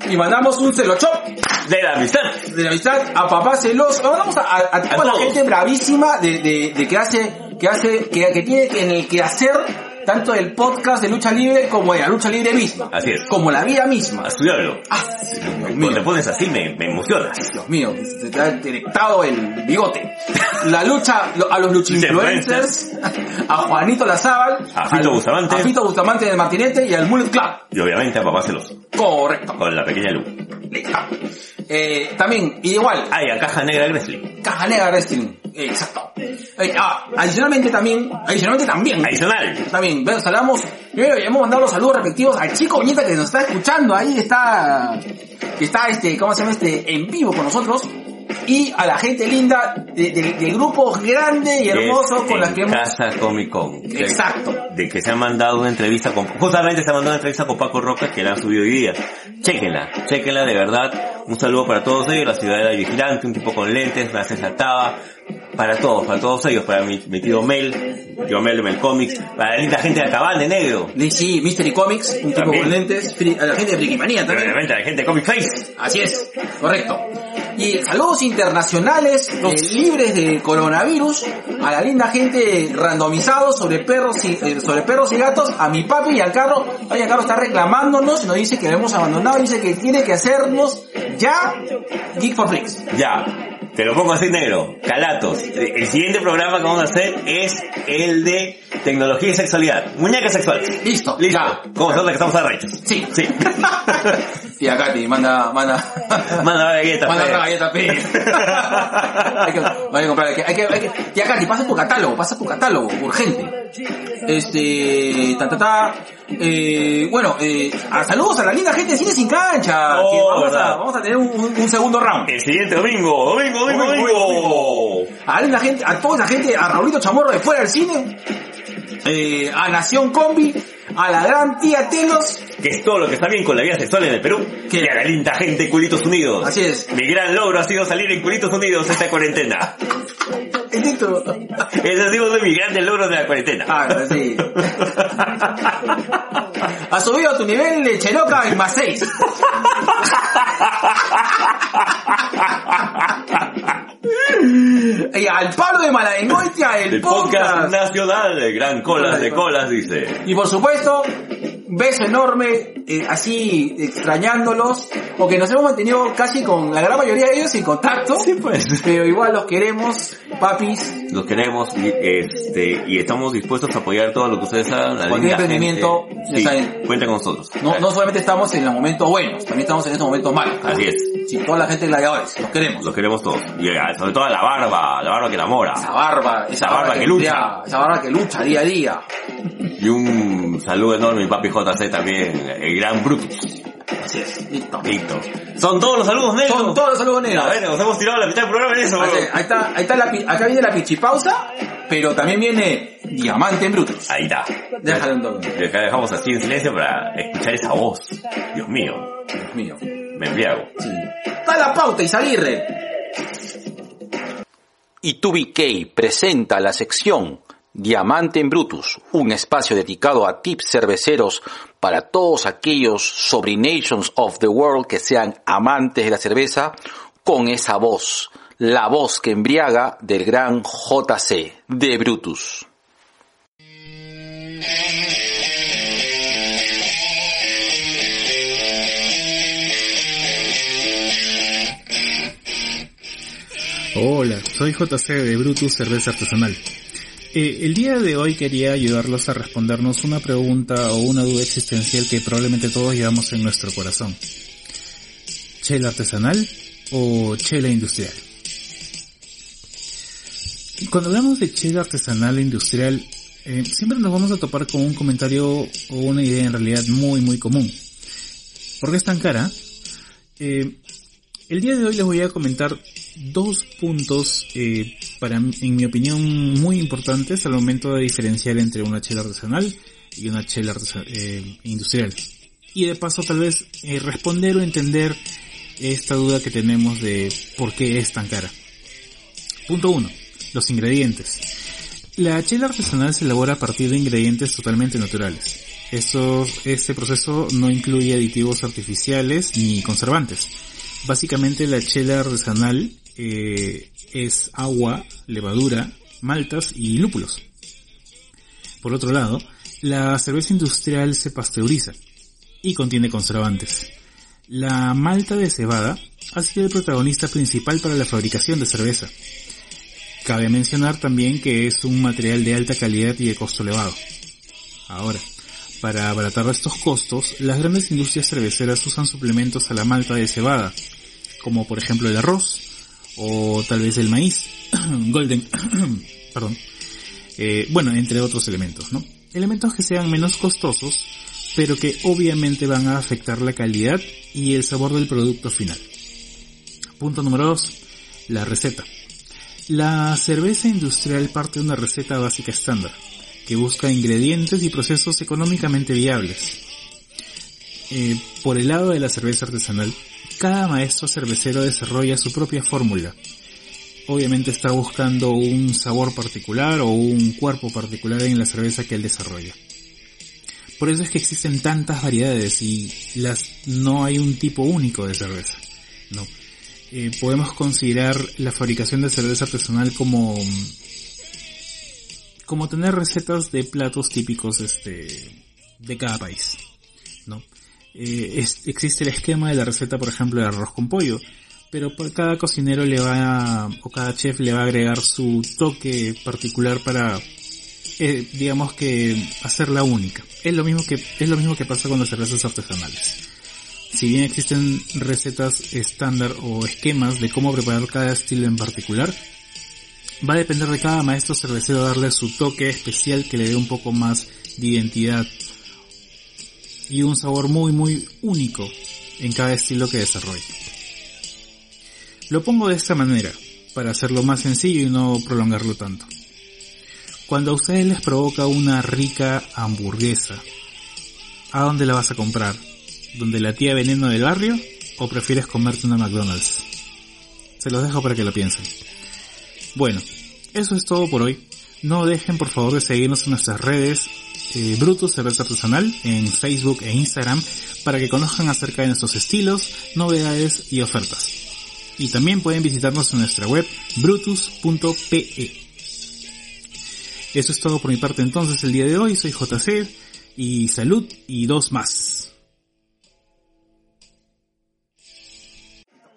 Y mandamos un celochop De la amistad. de la amistad a papá celoso. Mandamos a, a, a toda la gente bravísima de, de, de que hace, que hace, que, que tiene en el que hacer tanto el podcast de lucha libre como de la lucha libre misma. Así es. Como la vida misma. A estudiarlo. Ah, Cuando te pones así me, me emocionas. Dios mío, se te ha directado el bigote. La lucha a los lucha-influencers, a Juanito Lazábal, A Fito al- Bustamante. a Fito Bustamante del Martinete y al Mullet Club. Y obviamente a papá celoso. Correcto. Con la pequeña luz. Listo. Eh, también, y igual, Ay, a caja negra Wrestling. Caja Negra Wrestling. Exacto. Eh, ah, adicionalmente también, adicionalmente también, Adicional. también, bueno, saludamos, primero hemos mandado los saludos respectivos al chico Bonita que nos está escuchando, ahí está, que está este, ¿cómo se llama este? En vivo con nosotros. Y a la gente linda de- de- del grupo grande y hermoso Es con la en que hemos... Casa Comic Con. Exacto. De que se ha mandado una entrevista con, justamente se ha mandado una entrevista con Paco Roca que la han subido hoy día. Chequenla, chequenla de verdad. Un saludo para todos ellos, la ciudadela vigilante, un tipo con lentes, una Taba, para todos, para todos ellos, para mi, mi tío Mel, mi tío Mel de Mel Comics, para la linda gente de Acabán de Negro, Sí, Mystery Comics, un tipo con lentes, a la gente de Frikimanía y también. obviamente a la gente de Comic Face. Así es, correcto. Y saludos internacionales eh, libres de coronavirus a la linda gente randomizados sobre perros y eh, sobre perros y gatos, a mi papi y al carro. Ay, al carro está reclamándonos, nos dice que lo hemos abandonado, dice que tiene que hacernos ya Geek for Flix. Ya, te lo pongo así negro, calatos. El siguiente programa que vamos a hacer es el de tecnología y sexualidad. Muñecas sexuales. Listo, Listo. ¿Cómo se nota que estamos arrechos? Sí. Sí. Y acá te manda, manda, Manda galletas. manda otra galleta, pe. hay, que, hay que comprar, hay que, hay que, hay que, y acá te pasa tu catálogo, pasa tu catálogo, urgente. Este, ta ta ta, eh, bueno, eh, a saludos a la linda gente de Cine Sin Cancha, Oh, que vamos a, vamos a tener un, un- un segundo round. El siguiente domingo, domingo, domingo, Domingo, domingo. A la gente, a toda la gente, a Raulito Chamorro de Fuera del Cine, eh, a Nación Combi, a la gran tía Telos, Que es todo lo que está bien con la vida sexual en el Perú. ¿Qué? Y a la linda gente de Culitos Unidos. Así es. Mi gran logro ha sido salir en Culitos Unidos esta cuarentena. Ese sido uno de mis grandes logros de la cuarentena. Ah, sí. Has subido a tu nivel de Cheroca en más 6. Y al palo de Maladengoitia, el, El podcast podcast. nacional de Gran Colas de Colas dice. Y por supuesto, beso enorme, eh, así extrañándolos, porque nos hemos mantenido casi con la gran mayoría de ellos en contacto. Sí, pues. Pero igual los queremos papis, Los queremos y, este, y estamos dispuestos a apoyar todo lo que ustedes hagan. La Cualquier emprendimiento, Sí, cuenten con nosotros. no, no solamente estamos en los momentos buenos, también estamos en estos momentos malos. Así es. Sí, toda la gente de gladiadores, los queremos. Los queremos todos. Y eh, sobre todo la barba, la barba que enamora. Esa barba, esa barba que lucha. esa barba que lucha día a día. Y un saludo enorme a papi JC también, el gran Brutus. Así es, listo. Listo. Son todos los saludos negros. Son todos los saludos negros. A ver, nos hemos tirado la mitad del programa en eso. Así, ahí está, ahí está la, acá viene la pichipausa, pero también viene Diamante en Brutus. Ahí está. Déjale un toque. Y acá dejamos así en silencio para escuchar esa voz. Dios mío, Dios mío. me embriago. Sí. Está la pauta, Isaguirre. y 2BK presenta la sección Diamante en Brutus, un espacio dedicado a tips cerveceros para todos aquellos sobrinations of the world que sean amantes de la cerveza con esa voz, la voz que embriaga del gran JC de Brutus. Hola, soy JC de Brutus Cerveza Artesanal. Eh, el día de hoy quería ayudarlos a respondernos una pregunta o una duda existencial que probablemente todos llevamos en nuestro corazón. ¿Chela artesanal o chela industrial? Cuando hablamos de chela artesanal e industrial, eh, siempre nos vamos a topar con un comentario o una idea en realidad muy muy común. ¿Por qué es tan cara? Eh, el día de hoy les voy a comentar dos puntos, eh, para, en mi opinión, muy importantes al momento de diferenciar entre una chela artesanal y una chela eh, industrial. Y de paso tal vez eh, responder o entender esta duda que tenemos de por qué es tan cara. Punto 1. Los ingredientes. La chela artesanal se elabora a partir de ingredientes totalmente naturales. Estos, este proceso no incluye aditivos artificiales ni conservantes. Básicamente la chela artesanal eh, es agua, levadura, maltas y lúpulos. Por otro lado, la cerveza industrial se pasteuriza y contiene conservantes. La malta de cebada ha sido el protagonista principal para la fabricación de cerveza. Cabe mencionar también que es un material de alta calidad y de costo elevado. Ahora, para abaratar estos costos, las grandes industrias cerveceras usan suplementos a la malta de cebada, como por ejemplo el arroz o tal vez el maíz, golden, perdón, eh, bueno, entre otros elementos, ¿no? Elementos que sean menos costosos, pero que obviamente van a afectar la calidad y el sabor del producto final. Punto número 2. La receta. La cerveza industrial parte de una receta básica estándar, que busca ingredientes y procesos económicamente viables. Eh, por el lado de la cerveza artesanal, cada maestro cervecero desarrolla su propia fórmula. Obviamente está buscando un sabor particular o un cuerpo particular en la cerveza que él desarrolla. Por eso es que existen tantas variedades y las no hay un tipo único de cerveza. No. Eh, podemos considerar la fabricación de cerveza artesanal como como tener recetas de platos típicos este de cada país. Eh, existe el esquema de la receta, por ejemplo, de arroz con pollo, pero cada cocinero le va a, o cada chef le va a agregar su toque particular para, eh, digamos que hacerla única. Es lo mismo que, es lo mismo que pasa con las cervezas artesanales. Si bien existen recetas estándar o esquemas de cómo preparar cada estilo en particular, va a depender de cada maestro cervecero darle su toque especial que le dé un poco más de identidad y un sabor muy muy único en cada estilo que desarrolle. Lo pongo de esta manera, para hacerlo más sencillo y no prolongarlo tanto. Cuando a ustedes les provoca una rica hamburguesa, ¿a dónde la vas a comprar? ¿Donde la tía veneno del barrio? ¿O prefieres comerte una McDonald's? Se los dejo para que lo piensen. Bueno, eso es todo por hoy. No dejen por favor de seguirnos en nuestras redes eh, Brutus Cerveza Artesanal en Facebook e Instagram para que conozcan acerca de nuestros estilos, novedades y ofertas. Y también pueden visitarnos en nuestra web brutus.pe. Eso es todo por mi parte entonces el día de hoy. Soy JC y salud y dos más.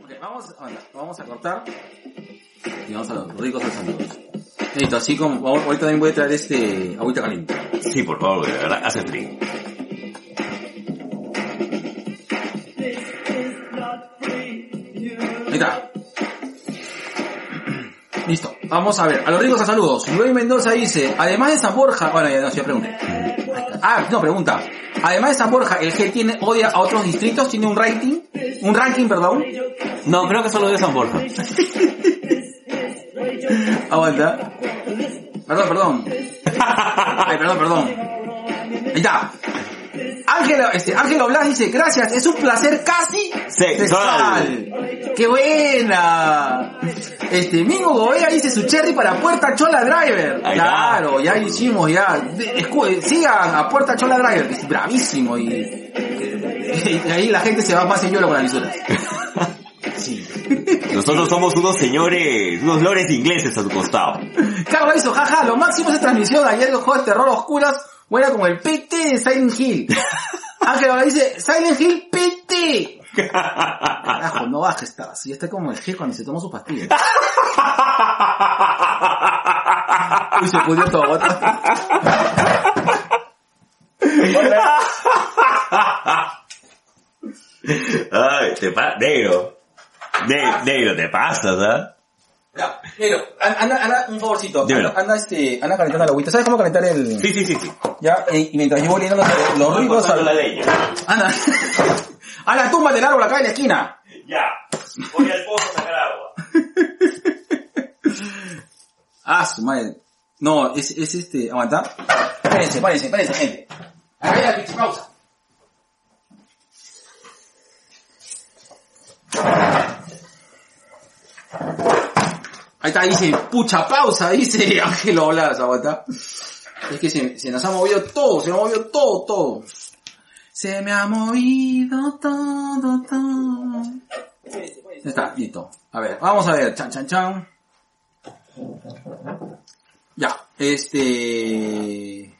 Ok, vamos, vamos a cortar. Y vamos a los ricos de saludos. Listo, así como, ahorita también voy a traer este agüita caliente. Sí, por favor, de verdad, hace frío. Ahí está. Listo. Vamos a ver. A los ricos a saludos. Luis Mendoza dice, además de San Borja, bueno, ya no, ya pregunté. Ah, no, pregunta. Además de San Borja, ¿el G tiene, odia a otros distritos? ¿Tiene un rating? Un ranking, perdón. No, creo que solo de San Borja. Aguanta. Perdón, perdón. Ay, perdón, perdón. Ahí está. Ángela, este, Ángelo Blas dice, gracias, es un placer casi Sexual. ¡Qué buena! Este, Mingo Gobea dice su cherry para Puerta Chola Driver. Ahí claro, ya hicimos, ya. Escu- Sigan a Puerta Chola Driver, que es bravísimo y, y ahí la gente se va más señora con las visuras. Nosotros somos unos señores, unos lores ingleses a tu costado. Carlos hizo, jaja, lo máximo es transmisión ayer los juegos de terror oscuras, buena como el PT de Silent Hill. Ángel ahora dice, Silent Hill PT. Carajo, no baja esta, así está como el G cuando se toma sus pastillas. Uy, se pudrió todo, Ay, te pa negro. Ne- negro, te pasas, ¿ah? Ya, pero, anda, anda, un favorcito, Dímelo. anda, anda, este, anda calentando la agüita, ¿sabes cómo calentar el...? Sí, sí, sí, sí. Ya, eh, y mientras yo voy leyendo los, los ricos, cortando la leña. anda, a la tumba del árbol acá en la esquina. Ya. Voy al pozo a sacar agua. Ah, su madre. No, es, es este, aguanta. Espérense, espérense, espérense, gente. Acá hay la pausa. Ahí está, dice, pucha pausa, dice Ángelo Blas, aguanta. Es que se, se nos ha movido todo, se me ha movido todo, todo. Se me ha movido todo, todo. Está, listo. A ver, vamos a ver, chan, chan, chan. Ya, este...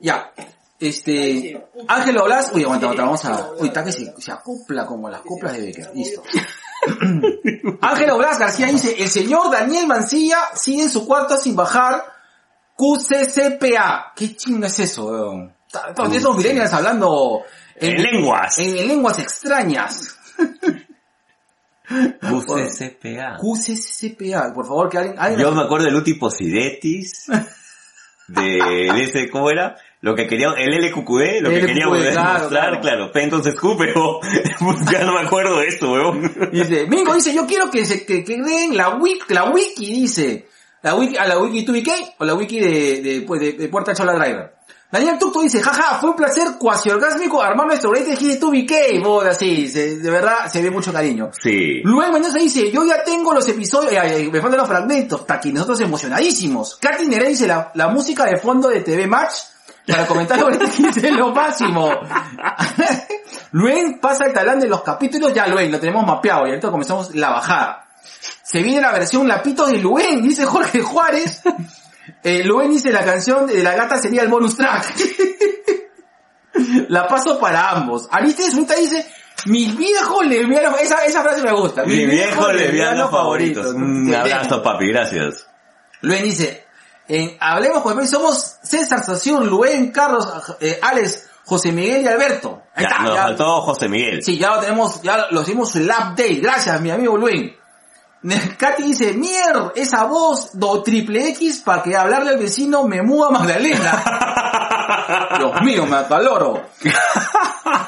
Ya, este... Ángelo Blas... Uy, aguanta, aguanta, vamos a... Uy, está que se, se acopla como las coplas de Becker. Listo. Ángelo Blas García dice, el señor Daniel Mancilla sigue en su cuarto sin bajar QCCPA. ¿Qué chinga es eso, weón? Todos esos millennials hablando En lenguas. en, en lenguas extrañas. UCCPA. QCCPA, por favor, que alguien... alguien Yo me acuerdo del Uti Posidetis. De, de ese, ¿cómo era? Lo que quería, el LQQD, lo que LQQD, queríamos claro, demostrar, claro. claro. Pero entonces pero pues, ya no me acuerdo de esto, weón. Dice, Mingo dice, yo quiero que se que, que den la wiki, la wiki dice, la wiki, a la wiki 2BK o la wiki de, de, pues, de, de Puerta Chola Driver. Daniel Tucto dice, jaja, fue un placer cuasi orgásmico armar nuestro rating de 2BK, boda, sí, se- de verdad se ve mucho cariño. Sí. Luego Mendoza dice, yo ya tengo los episodios, ay, me faltan los fragmentos, hasta aquí nosotros emocionadísimos. Katy dice, la, la música de fondo de TV Match, para comentar sobre es lo máximo. Luen pasa el talán de los capítulos, ya Luen, lo tenemos mapeado y ahorita comenzamos la bajada. Se viene la versión Lapitos de Luen, dice Jorge Juárez. Eh, Luen dice la canción de la gata sería el bonus track. la paso para ambos. Aristides Fruta dice, mis viejos lesbianos, esa, esa frase me gusta. Mi viejo lesbiano favorito. Un Sí, abrazo, papi, gracias. Luen dice, en Hablemos con el somos César Saciur, Luen, Carlos, eh, Alex, José Miguel y Alberto. Ahí Ya, está, nos ya. faltó José Miguel. Sí, ya lo tenemos, ya lo hicimos el update. Gracias, mi amigo Luen. Katy dice, mier, esa voz do triple X para que hablarle al vecino me muda Magdalena. Dios mío, me acaloro.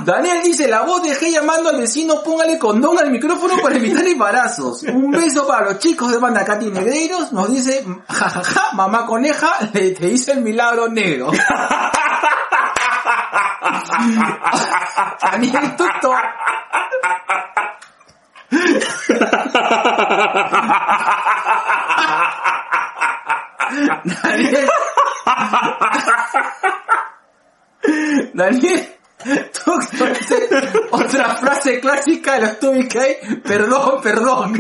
Daniel dice, la voz de G llamando al vecino, póngale condón al micrófono para evitar embarazos. Un beso para los chicos de banda Katy. Nos dice, jajaja, mamá coneja, le te hice el milagro negro. Daniel Tuto. Daniel. Daniel. Dice otra frase clásica de los TubiK, perdón, perdón.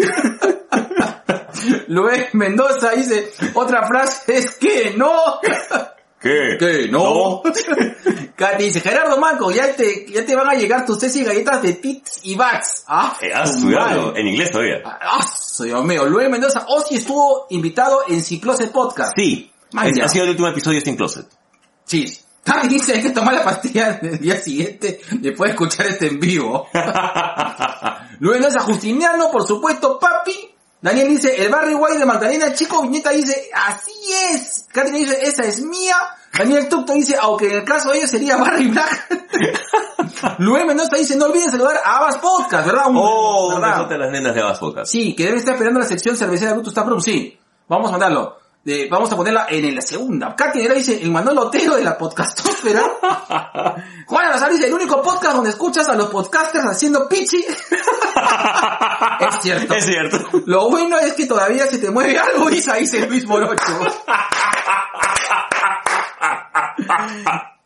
Luis Mendoza dice, otra frase es que no. ¿Qué? ¿Qué? No. Katy dice, Gerardo Manco, ya te, ya te van a llegar tus tesis galletas de Tits y Bats. Ah, Eh, has tu estudiado madre. en inglés todavía. Ah, su Dios mío. Luis Mendoza, Ozzy estuvo invitado en Ciclose Podcast. Sí. Man, Es- ya. ha sido el último episodio sin closet. Sí. Katy dice, hay que tomar la pastilla el día siguiente después de escuchar este en vivo. Luis Mendoza, Justiniano, por supuesto, papi. Daniel dice, el Barry White de Magdalena, chico, Viñeta dice, así es. Katy dice, esa es mía. Daniel Tucto dice, aunque en el caso de ellos sería Barry Black. Luis Mendoza dice, no olviden saludar a Abbas Podcast, ¿verdad? Un- Oh, un ¿verdad? besote a las nenas de Abbas Podcast. Sí, que debe estar esperando la sección cervecera Brutus Taproom, sí. Vamos a mandarlo. Vamos a ponerla en la segunda. Katy Negra dice, el Manolo Otero de la podcastósfera. Juan Alazar dice, el único podcast donde escuchas a los podcasters haciendo pichi. es cierto. Es cierto. Lo bueno es que todavía se te mueve algo y ahí dice Luis Morocho.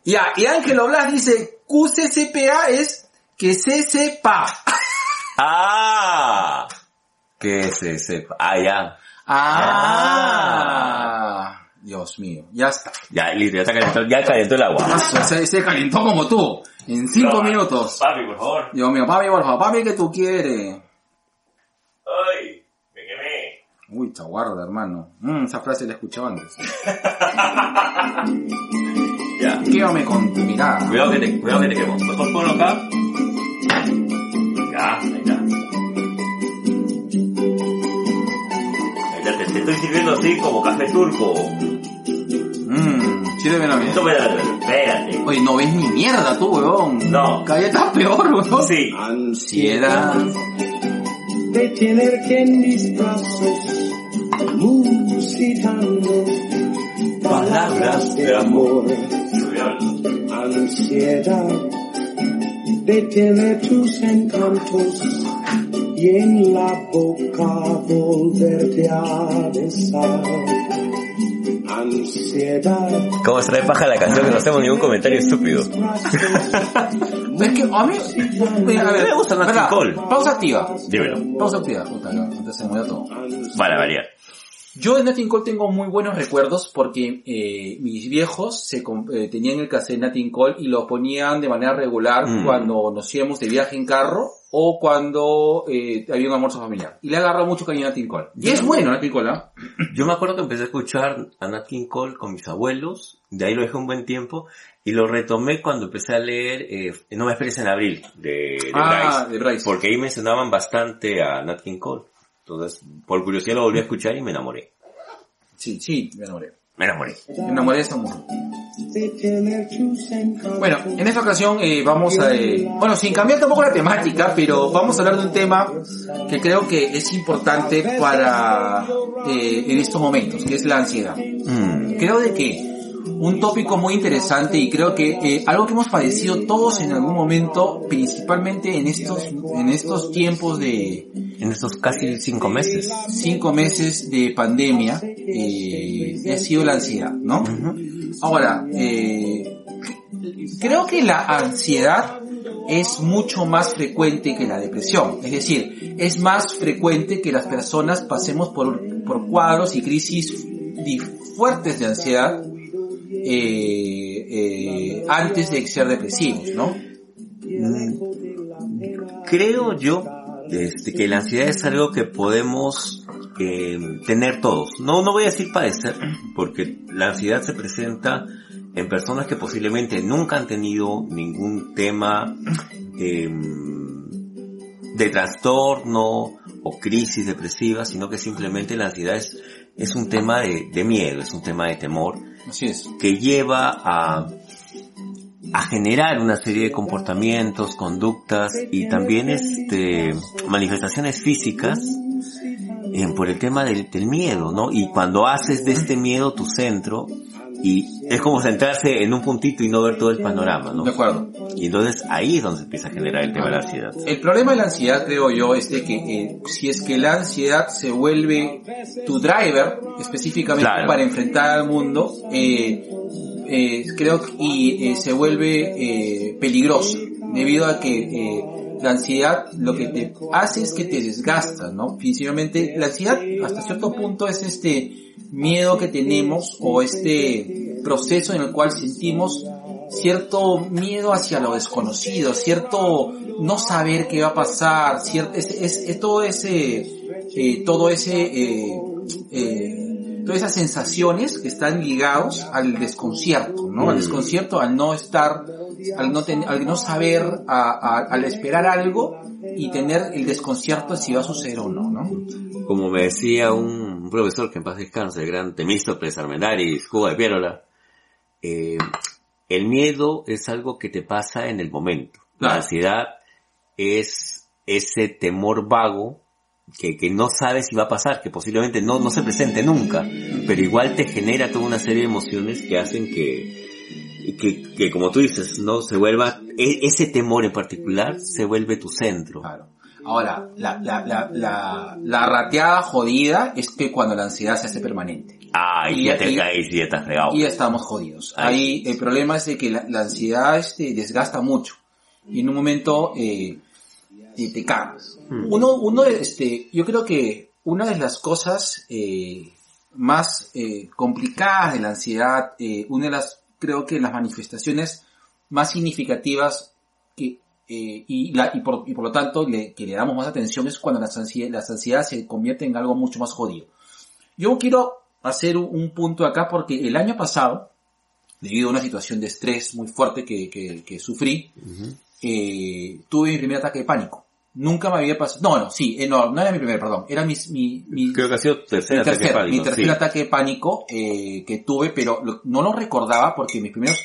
ya, y Ángelo Blas dice, QCCPA es que se sepa. Ah. Que se sepa. Ah, ya. Ah, Dios mío, ya está. Ya, listo, ya está calentó, ya calentó el agua. Ah, Se, se calentó como tú, en cinco No, minutos. Papi, por favor. Dios mío, papi, por favor, papi, que tú quieres? Ay, me quemé. Uy, chaguarda, hermano. Mm, esa frase la he escuchado antes. Ya. Quédame con tu mirada. Cuidado que te, cuidado que te quemo. Mejor ponlo acá. Ya, ahí está. Estoy sirviendo así como café turco. Mmm, sírvemela bien. Esto me da, espérate. Oye, no ves ni mierda tú, weón. No. Cada día estás peor, weón. Sí. Ansiedad. de tenerte en mis brazos, musitando palabras de amor, ansiedad de tener tus encantos y en la boca volverte a besar. Ansiedad. ¿Cómo se trae paja la canción que no hacemos ningún comentario estúpido? Es que a mí... A ver, me gusta King Cole. Pausa activa. Dímelo. Pausa activa. Puta, antes se muera todo. Para variar. Yo de Nat King Cole tengo muy buenos recuerdos porque eh, mis viejos se eh, tenían el cassette Nat King Cole y lo ponían de manera regular Mm. cuando nos íbamos de viaje en carro o cuando eh, había un almuerzo familiar. Y le agarró mucho cariño a Nat King Cole. Y es bueno Nat King Cole, ¿ah? Yo me acuerdo que empecé a escuchar a Nat King Cole con mis abuelos, de ahí lo dejé un buen tiempo, y lo retomé cuando empecé a leer eh, No me esperes en abril, de, de Ah, Bryce, de Bryce. porque ahí mencionaban bastante a Nat King Cole. Entonces, por curiosidad lo volví a escuchar y me enamoré. Sí, sí, me enamoré. Me enamoré. Me enamoré de esta mujer. Bueno, en esta ocasión eh, vamos a... eh, bueno, sin cambiar tampoco la temática, pero vamos a hablar de un tema que creo que es importante para... eh, en estos momentos, que es la ansiedad. Mm, Creo de que un tópico muy interesante y creo que eh, algo que hemos padecido todos en algún momento, principalmente en estos, en estos tiempos de en estos casi cinco meses. cinco meses de pandemia, eh, ha sido la ansiedad, ¿no? Ahora, eh, creo que la ansiedad es mucho más frecuente que la depresión. Es decir, es más frecuente que las personas pasemos por, por cuadros y crisis fuertes de ansiedad eh, eh, antes de ser depresivos, ¿no? Creo yo este, que la ansiedad es algo que podemos eh, tener todos. No, no voy a decir padecer, porque la ansiedad se presenta en personas que posiblemente nunca han tenido ningún tema eh, de trastorno o crisis depresiva, sino que simplemente la ansiedad es, un tema de miedo, es un tema de temor Así es. que lleva a, a generar una serie de comportamientos, conductas y también este, manifestaciones físicas eh, por el tema del, del miedo, ¿no? Y cuando haces de este miedo tu centro, y es como centrarse en un puntito y no ver todo el panorama, ¿no? De acuerdo. Y entonces ahí es donde se empieza a generar el tema de la ansiedad. El problema de la ansiedad, creo yo, es de que eh, si es que la ansiedad se vuelve tu driver, específicamente Claro. para enfrentar al mundo, eh, eh, creo que y eh, se vuelve eh, peligroso, debido a que la ansiedad lo que te hace es que te desgasta, ¿no? Principalmente, la ansiedad hasta cierto punto es este miedo que tenemos o este proceso en el cual sentimos cierto miedo hacia lo desconocido, cierto no saber qué va a pasar, cierto, es todo ese, eh, todo ese, eh, eh, todas esas sensaciones que están ligados al desconcierto, ¿no? Al desconcierto, al no estar, al no ten- al no saber, a- a- al esperar algo y tener el desconcierto si va a suceder o no, ¿no? Como me decía un profesor que en paz descanse, el gran Temístocles Armendáriz, Cuba de Piérola, eh, el miedo es algo que te pasa en el momento. La ansiedad es ese temor vago que, que no sabes si va a pasar, que posiblemente no, no se presente nunca, pero igual te genera toda una serie de emociones que hacen que, que, que como tú dices, no se vuelva, e- ese temor en particular se vuelve tu centro. Claro. Ahora, la, la, la, la, la rateada jodida es que cuando la ansiedad se hace permanente. Ay, Y- ya te y- caes y ya estás fregado. Y ya estamos jodidos. Ay. Ahí el problema es de que la, la ansiedad este, desgasta mucho. Y en un momento eh, te cagas. Hmm. Uno, uno, este, yo creo que una de las cosas eh, más eh, complicadas de la ansiedad, eh, una de las, creo que las manifestaciones más significativas que, eh, y, la, y, por, y por lo tanto le, que le damos más atención es cuando las ansiedades, las ansiedades se convierten en algo mucho más jodido. Yo quiero hacer un, un punto acá porque el año pasado, debido a una situación de estrés muy fuerte que, que, que sufrí, eh, tuve mi primer ataque de pánico. Nunca me había pasado, no, no, sí, eh, no, no era mi primer, perdón, era mi, mi, mi, Creo que ha sido tercer mi ataque tercer, pánico, mi tercer sí. ataque de pánico eh, que tuve, pero lo- no lo recordaba porque mis primeros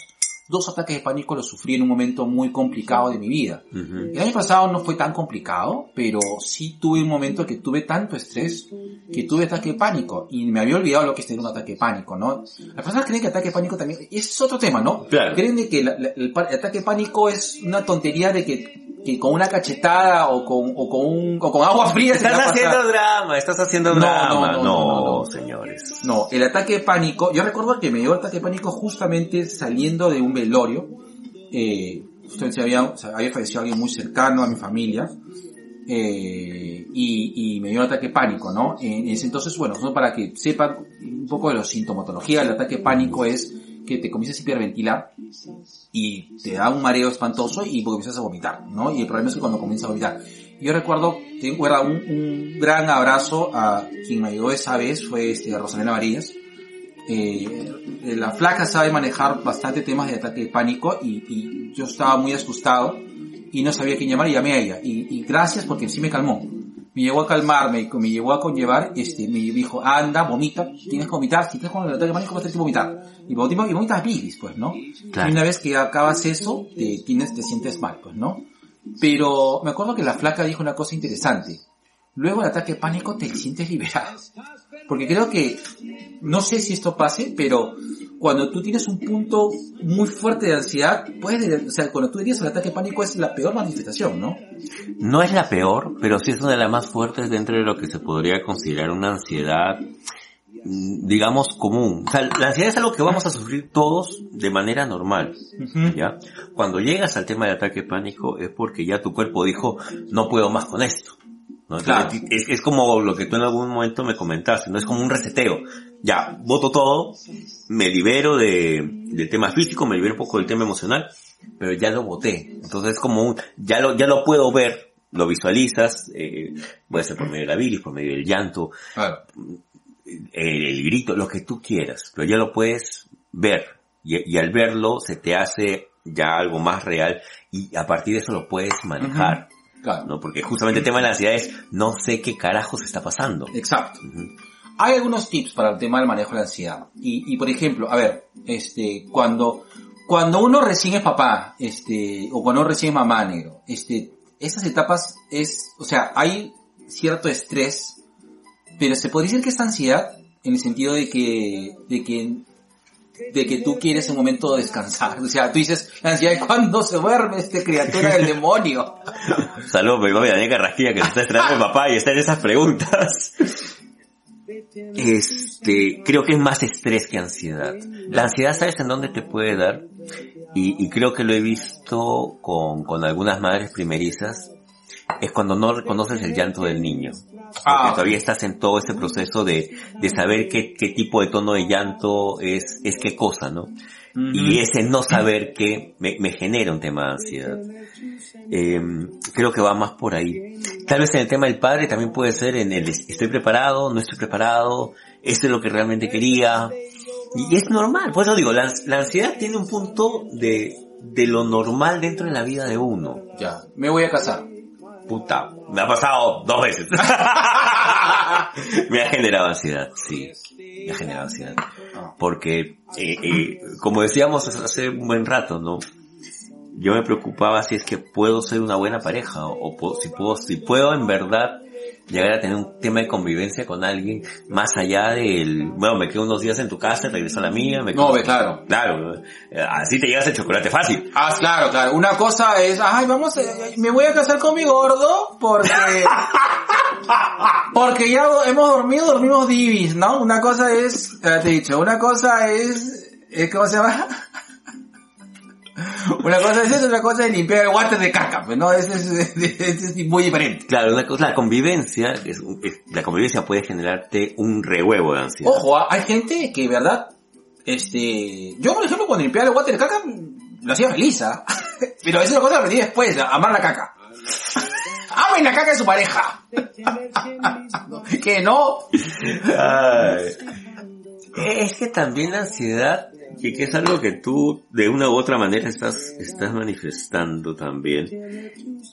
dos ataques de pánico los sufrí en un momento muy complicado de mi vida. Ujú. El año pasado no fue tan complicado, pero sí tuve un momento que tuve tanto estrés que tuve ataque de pánico y me había olvidado lo que es tener un ataque de pánico, ¿no? Las personas creen que ataque de pánico también, es otro tema, ¿no? Claro. Creen de que la- la- el, pa- el ataque de pánico es una tontería de que, que con una cachetada o con, o con, un, o con agua fría se Estás pasar. haciendo drama, estás haciendo No, drama. no, No, no, no, no. señores. No, el ataque de pánico, yo recuerdo que me dio el ataque de pánico justamente saliendo de un velorio, eh, justamente había, había fallecido alguien muy cercano a mi familia, eh, y, y me dio un ataque de pánico, ¿no? En ese entonces, bueno, solo para que sepan un poco de la sintomatología, el ataque de pánico es que te comienzas a hiperventilar y te da un mareo espantoso y comienzas a vomitar, ¿no? Y el problema es que cuando comienzas a vomitar. Yo recuerdo, tengo un, un gran abrazo a quien me ayudó esa vez, fue este, Rosalena Varillas. Eh, la flaca sabe manejar bastante temas de ataque de pánico y, y yo estaba muy asustado y no sabía quién llamar y llamé a ella. Y, y gracias porque sí me calmó. Me llegó a calmar, me, me llegó a conllevar, este, me dijo, anda, vomita, tienes que vomitar, si tienes con el ataque de pánico vas a tener que vomitar. Y vomitas, y vomitas bilis, pues, ¿no? Claro. Y una vez que acabas eso, te, tienes, te sientes mal, pues, ¿no? Pero me acuerdo que la flaca dijo una cosa interesante. Luego el ataque de pánico te sientes liberado. Porque creo que, no sé si esto pase, pero cuando tú tienes un punto muy fuerte de ansiedad, puedes, o sea, cuando tú dirías el ataque de pánico es la peor manifestación, ¿no? No es la peor, pero sí es una de las más fuertes dentro de lo que se podría considerar una ansiedad, mm, digamos, común. O sea, la ansiedad es algo que vamos a sufrir todos de manera normal, ¿ya? Cuando llegas al tema del ataque de pánico es porque ya tu cuerpo dijo, no puedo más con esto. ¿No? Entonces, Claro. es, es como lo que tú en algún momento me comentaste, ¿no? Es como un reseteo. Ya, voto todo, me libero de, del tema físico, me libero un poco del tema emocional, pero ya lo voté. Entonces es como un, ya lo, ya lo puedo ver, lo visualizas, eh, puede ser por medio de la bilis, por medio del llanto, Claro. el, el grito, lo que tú quieras, pero ya lo puedes ver. Y, y al verlo se te hace ya algo más real y a partir de eso lo puedes manejar, Claro. ¿no? Porque justamente el tema de la ansiedad es, no sé qué carajos está pasando. Exacto. Hay algunos tips para el tema del manejo de la ansiedad. Y, y por ejemplo, a ver, este, cuando, cuando uno recién es papá, este, o cuando uno recién es mamá negro, este, esas etapas es, o sea, hay cierto estrés, pero se podría decir que es ansiedad en el sentido de que, de que, de que tú quieres un momento de descansar. O sea, tú dices, la ansiedad es cuando se duerme este criatura del demonio. Saludos, mi mami Daniel Carrasquilla que se está estrenando el papá y está en esas preguntas. Este, creo que es más estrés que ansiedad. La ansiedad, ¿sabes en dónde te puede dar? Y, y creo que lo he visto con, con algunas madres primerizas. Es cuando no reconoces el llanto del niño. Porque Ah. todavía estás en todo ese proceso de, de saber qué, qué tipo de tono de llanto es, es qué cosa, ¿no? Y ese no saber qué me, me genera un tema de ansiedad. Eh, creo que va más por ahí. Tal vez en el tema del padre también puede ser en el estoy preparado, no estoy preparado, esto es lo que realmente quería. Y es normal, por eso digo, la, la ansiedad tiene un punto de, de lo normal dentro de la vida de uno. Ya, me voy a casar. Puta, me ha pasado dos veces. me ha generado ansiedad, sí. Me ha generado ansiedad. Porque, eh, eh, como decíamos hace un buen rato, ¿no? Yo me preocupaba si es que puedo ser una buena pareja o, po- si puedo, si puedo en verdad llegar a tener un tema de convivencia con alguien más allá del, bueno, me quedo unos días en tu casa, regreso a la mía, me quedo... No, claro. Claro, así te llegas el chocolate fácil. Ah, claro, claro. Una cosa es, ay, vamos, eh, me voy a casar con mi gordo porque... Porque ya hemos dormido, dormimos divis, ¿no? Una cosa es, te he dicho, una cosa es, eh, ¿cómo se llama? Una cosa es eso, otra cosa es limpiar el water de caca, pues no, ese es, es muy diferente. Claro, una cosa, la convivencia, es, un- es- la convivencia puede generarte un rehuevo de ansiedad. Ojo, ah, hay gente que, ¿verdad? Este, yo por ejemplo cuando limpiaba el water de caca, lo hacía feliz, ¿ah? Pero eso es una cosa que aprendí después, amar la caca. Amen la caca de su pareja. que no. Ay. Es que también la ansiedad, y que es algo que tú de una u otra manera estás, estás manifestando también,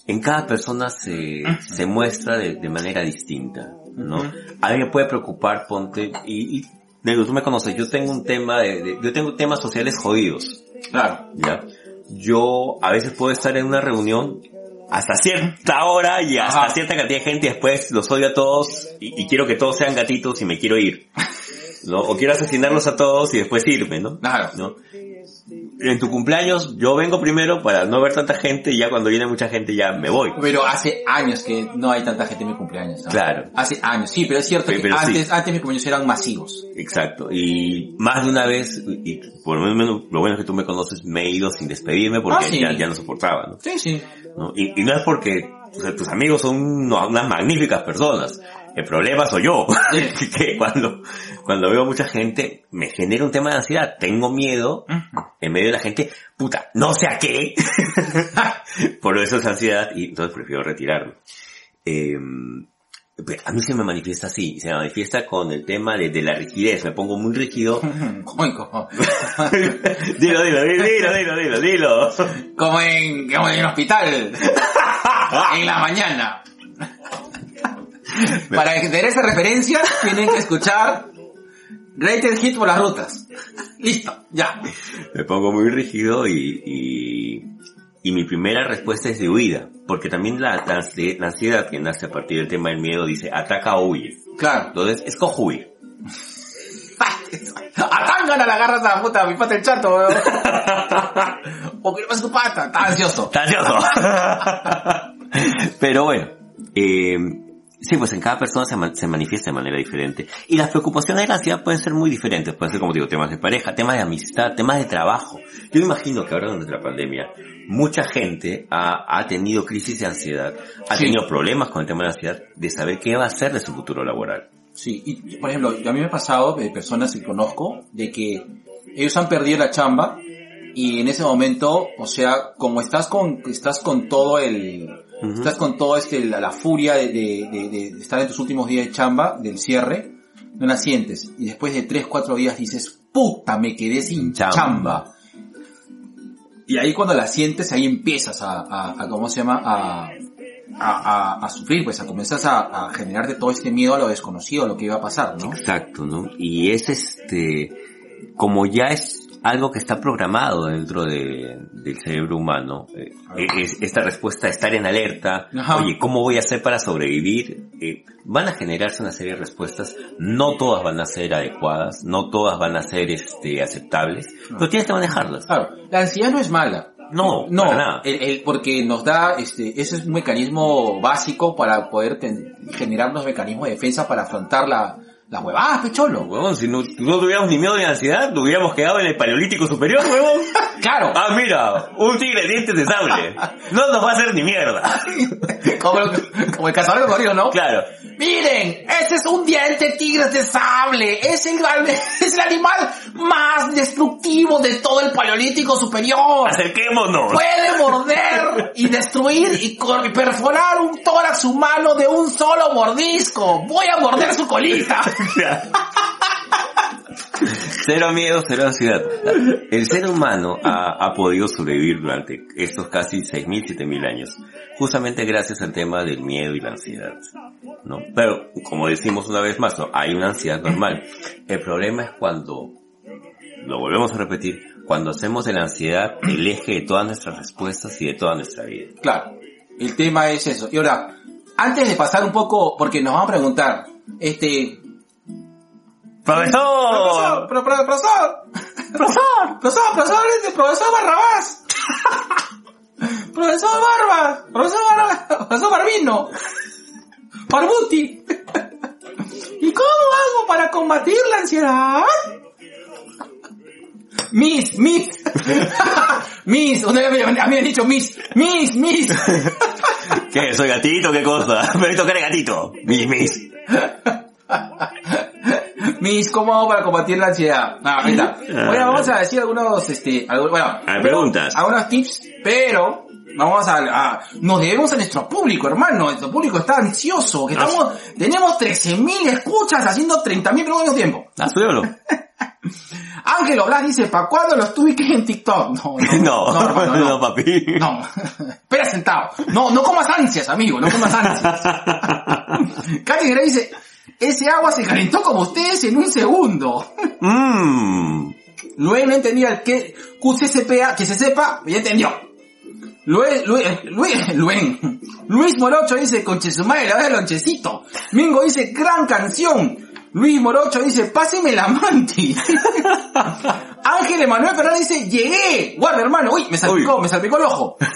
en cada persona se, se muestra de, de manera distinta, ¿no? A mí me puede preocupar, ponte, y, y tú me conoces, yo tengo un tema de, de- yo tengo temas sociales jodidos, Claro. ¿ya? Yo a veces puedo estar en una reunión hasta cierta hora y hasta Ajá. cierta cantidad de gente y después los odio a todos y, y quiero que todos sean gatitos y me quiero ir. ¿No? O quiero asesinarlos a todos y después irme, ¿no? Claro. ¿No? En tu cumpleaños yo vengo primero para no ver tanta gente y ya cuando viene mucha gente ya me voy. Pero hace años que no hay tanta gente en mi cumpleaños. ¿no? Claro. Hace años, sí, pero es cierto Pero- que pero sí. antes, antes mis cumpleaños eran masivos. Exacto. Y más de una vez, y por lo menos lo bueno es que tú me conoces, me he ido sin despedirme porque Ah, sí. ya, ya no soportaba, ¿no? Sí, sí. ¿no? Y, y no es porque o sea, tus amigos son unas magníficas personas. El problema soy yo. Que cuando, cuando veo mucha gente me genera un tema de ansiedad. Tengo miedo en medio de la gente, puta, no sé a qué. Por eso es ansiedad y entonces prefiero retirarme. Eh, pero a mí se me manifiesta así, se me manifiesta con el tema de, de la rigidez, me pongo muy rígido. Como, dilo, dilo, dilo, dilo, dilo, dilo, dilo. como en, como en el hospital. en la mañana. Para tener esa referencia, tienen que escuchar Rated Hit por las rutas. Listo, ya. me pongo muy rígido y, y, y mi primera respuesta es de huida, porque también la, la, ansi- la ansiedad que nace a partir del tema del miedo dice ataca o huye. Claro. Entonces, escojo huir. A la agarras a la puta, a mi pata el chato, weón. O que pasa a tu pata, está ansioso. ¡Está ansioso! Pero bueno, eh, sí, pues en cada persona se, ma- se manifiesta de manera diferente. Y las preocupaciones de la ansiedad pueden ser muy diferentes. Pueden ser, como digo, temas de pareja, temas de amistad, temas de trabajo. Yo imagino que ahora durante la pandemia, mucha gente ha, ha tenido crisis de ansiedad, ha Sí. tenido problemas con el tema de la ansiedad, de saber qué va a hacer de su futuro laboral. Sí, y por ejemplo, a mí me ha pasado de personas que conozco de que ellos han perdido la chamba y en ese momento, o sea, como estás con, estás con todo el, Estás con todo este, la, la furia de, de, de- de estar en tus últimos días de chamba, del cierre, no la sientes. Y después de 3, 4 días dices, puta, me quedé sin Chamba. chamba. Y ahí cuando la sientes, ahí empiezas a, a, a ¿cómo se llama? A, a, a, a sufrir, pues a comenzar a, a generarte todo este miedo a lo desconocido, a lo que iba a pasar, ¿no? Exacto, ¿no? Y es este, como ya es algo que está programado dentro de, del cerebro humano, eh, es, esta respuesta estar en alerta, Ajá. oye, ¿cómo voy a hacer para sobrevivir? Eh, van a generarse una serie de respuestas, no todas van a ser adecuadas, no todas van a ser este, aceptables, pero tienes que manejarlas. Claro, la ansiedad no es mala. No, No, para nada. el, el- porque nos da, este, ese es un mecanismo básico para poder ten- generar unos mecanismos de defensa para afrontar la, Las huevadas, pecholo. Huevón, si no, no tuviéramos ni miedo ni ansiedad, nos hubiéramos quedado en el paleolítico superior, huevón. Claro. Ah, mira, un tigre de dientes de sable. No nos va a hacer ni mierda. Como, como el cazador de ¿no? Claro. Miren, ese es un diente tigre de sable. Es el, es el animal más destructivo de todo el paleolítico superior. Acerquémonos. Puede morder y destruir y perforar un tórax humano de un solo mordisco. Voy a morder su colita. Cero miedo, cero ansiedad. El ser humano ha, ha podido sobrevivir durante estos casi 6.000, 7.000 años, justamente gracias al tema del miedo y la ansiedad. ¿no? Pero, como decimos una vez más, ¿no? hay una ansiedad normal. El problema es cuando, lo volvemos a repetir, cuando hacemos de la ansiedad el eje de todas nuestras respuestas y de toda nuestra vida. Claro, el tema es eso. Y ahora, antes de pasar un poco, porque nos van a preguntar, este... ¡Profesor! Profesor, pro- pro- profesor, profesor, profesor, profesor, profesor Barrabás. Profesor Barba, profesor Barba, profesor Barbino, Barbuti. ¿Y cómo hago para combatir la ansiedad? Miss, Miss, Miss, una vez me, a mí me han dicho Miss, Miss, Miss. ¿Qué? ¿Soy gatito? ¿Qué cosa? Me tocar el gatito. Mis, mis. ¿cómo hago para combatir la ansiedad? Ah, ahí está. Bueno, vamos a decir algunos, este, bueno, preguntas. algunos tips, pero vamos a, a- nos debemos a nuestro público, hermano. Nuestro público está ansioso, que estamos, tenemos 13.000 escuchas haciendo 30.000 preguntas al mismo tiempo. Ah, súbelo. Ángel Blas dice, ¿para cuándo los tubiques en TikTok? No, no, No, no, hermano, no. no, papi. No, espera sentado. No, no comas ansias, amigo, no comas ansias. Katy Gray dice, ese agua se calentó como ustedes en un segundo. Mmm. Luego no entendía el que QCCPA, que se sepa, ya entendió. Luis, Luis, Luis, Luis, Luis Morocho dice, conche su madre, la del lonchecito. Mingo dice, gran canción. Luis Morocho dice, páseme la manti. Ángel Emanuel Fernández dice, llegué. Guarda hermano, uy, me salpicó, Uy. me salpicó el ojo.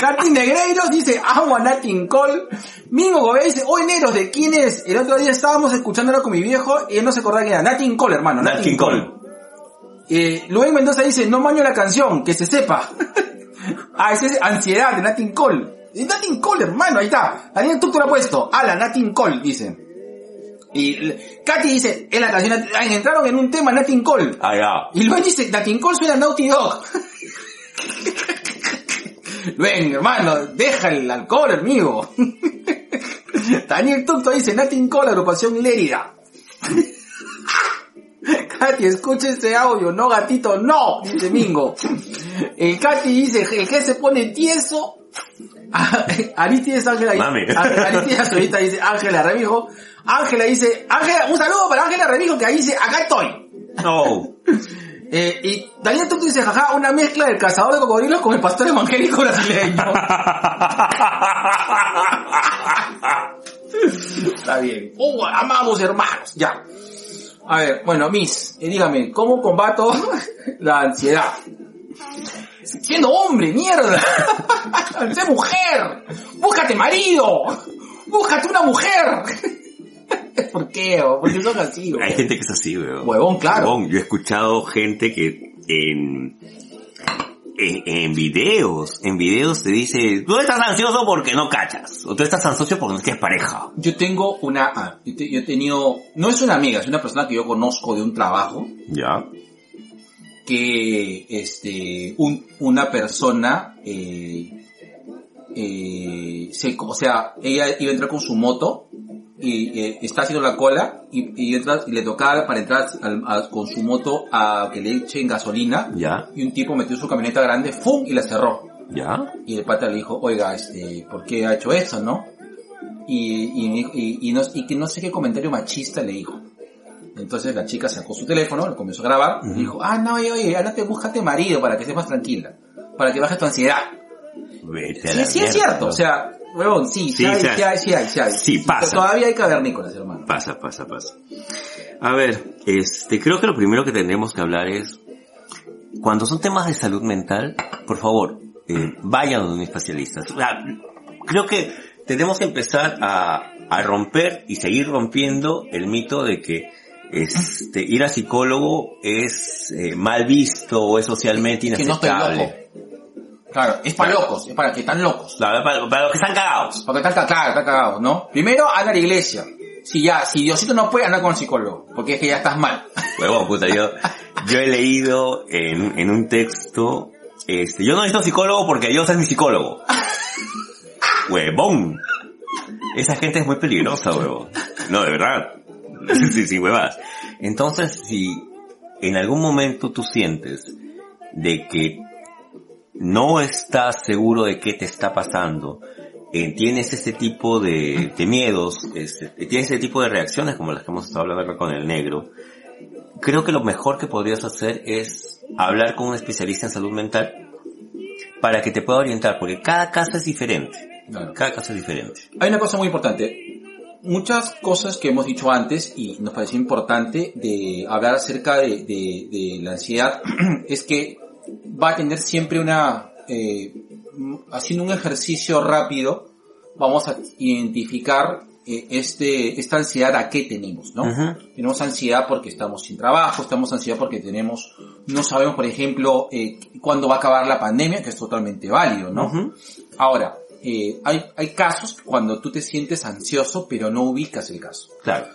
Katy Negreiros dice, agua Natin Cole. Mingo Gobea dice, hoy Neros, ¿de quién es? El otro día estábamos escuchándolo con mi viejo y él no se acordaba que era Natin Cole, hermano. Nat King Cole. Eh, Luis Mendoza dice, no maño la canción, que se sepa. ah, ese es Ansiedad de Natin Cole. Es Natin Cole, hermano, ahí está. Daniel Tucto lo ha puesto. Ah, la Natin Cole, dice. Y Katy dice, en la canción, ah, entraron en un tema Natin Cole. Ah, ya. Y Luis dice, Natin Cole suena Naughty Dog. Luis, hermano, deja el alcohol, amigo. Daniel Tucto dice, Natin Cole, agrupación Lérida. Katy, escucha este audio, no gatito, no, dice Mingo. El Katy dice, el que se pone tieso. Aristides Ángela Mami. Aristides ahorita dice Ángela Remijo. Ángela dice, Ángela, un saludo para Ángela Remijo que ahí dice, acá estoy. No. Eh, y Daniel Tuto dice, jaja, una mezcla del cazador de cocodrilos con el pastor evangélico brasileño. Está bien. Oh, amamos hermanos, ya. A ver, bueno, Miss, eh, dígame, ¿cómo combato la ansiedad? Siendo hombre, mierda. sé mujer. Búscate marido. Búscate una mujer. ¿Por qué? oh? ¿Por qué son así? Hay gente que es así, weón. Huevón, claro. Huevón, Yo he escuchado gente que en, en, en videos, en videos te dice, tú estás ansioso porque no cachas. O tú estás ansioso porque no tienes pareja. Yo tengo una, ah, yo te- yo he tenido, no es una amiga, es una persona que yo conozco de un trabajo, Ya. que, este, un, una persona, eh, eh, se, o sea, ella iba a entrar con su moto, y eh, está haciendo la cola, y, y, entra- y le tocaba para entrar al- a- con su moto a que le echen gasolina, Ya. y un tipo metió su camioneta grande, ¡fum! y la cerró. Ya. Y el pata le dijo, oiga, este, ¿por qué ha hecho eso, no? Y, y, y, y no, y que no sé qué comentario machista le dijo. Entonces la chica sacó su teléfono, lo comenzó a grabar, y dijo, ah, no, oye, oye, ándate, búscate marido para que estés más tranquila, para que bajes tu ansiedad. Vete a Sí, la sí es mierda. cierto, o sea, huevón, sí, sí, Sí, hay, sí hay, sí hay, sí hay. Sí, pasa. Todavía hay cavernícolas, hermano. Pasa, pasa, pasa. A ver, este, creo que lo primero que tendremos que hablar es, cuando son temas de salud mental, por favor, eh, vayan a un especialista. O sea, creo que tenemos que empezar a, a romper y seguir rompiendo el mito de que este, ir a psicólogo es eh, mal visto o es socialmente que no estoy inaceptable. loco. Claro, es para locos, es para que están locos. Claro, para, para los que están cagados. Porque están cagados, están cagados, ¿no? Primero, anda a la iglesia. Si ya, si Diosito no puede, anda con el psicólogo. Porque es que ya estás mal. Huevón, puta, yo, yo he leído en, en un texto, este, yo no necesito psicólogo porque Dios es mi psicólogo. Huevón. Esa gente es muy peligrosa, huevón. No, de verdad. Sí, sí, huevas. Entonces, si en algún momento tú sientes de que no estás seguro de qué te está pasando, eh, tienes este tipo de, de miedos, este, tienes este tipo de reacciones como las que hemos estado hablando acá con el negro, creo que lo mejor que podrías hacer es hablar con un especialista en salud mental para que te pueda orientar, porque cada caso es diferente. Claro. Cada caso es diferente. Hay una cosa muy importante. Muchas cosas que hemos dicho antes y nos pareció importante de hablar acerca de, de- de la ansiedad es que va a tener siempre una, eh, haciendo un ejercicio rápido, vamos a identificar eh, este, esta ansiedad a qué tenemos, ¿no? Ujú. Tenemos ansiedad porque estamos sin trabajo, estamos ansiedad porque tenemos, no sabemos, por ejemplo, eh, cuándo va a acabar la pandemia, que es totalmente válido, ¿no? Ahora, eh, hay, hay casos cuando tú te sientes ansioso pero no ubicas el caso. Claro.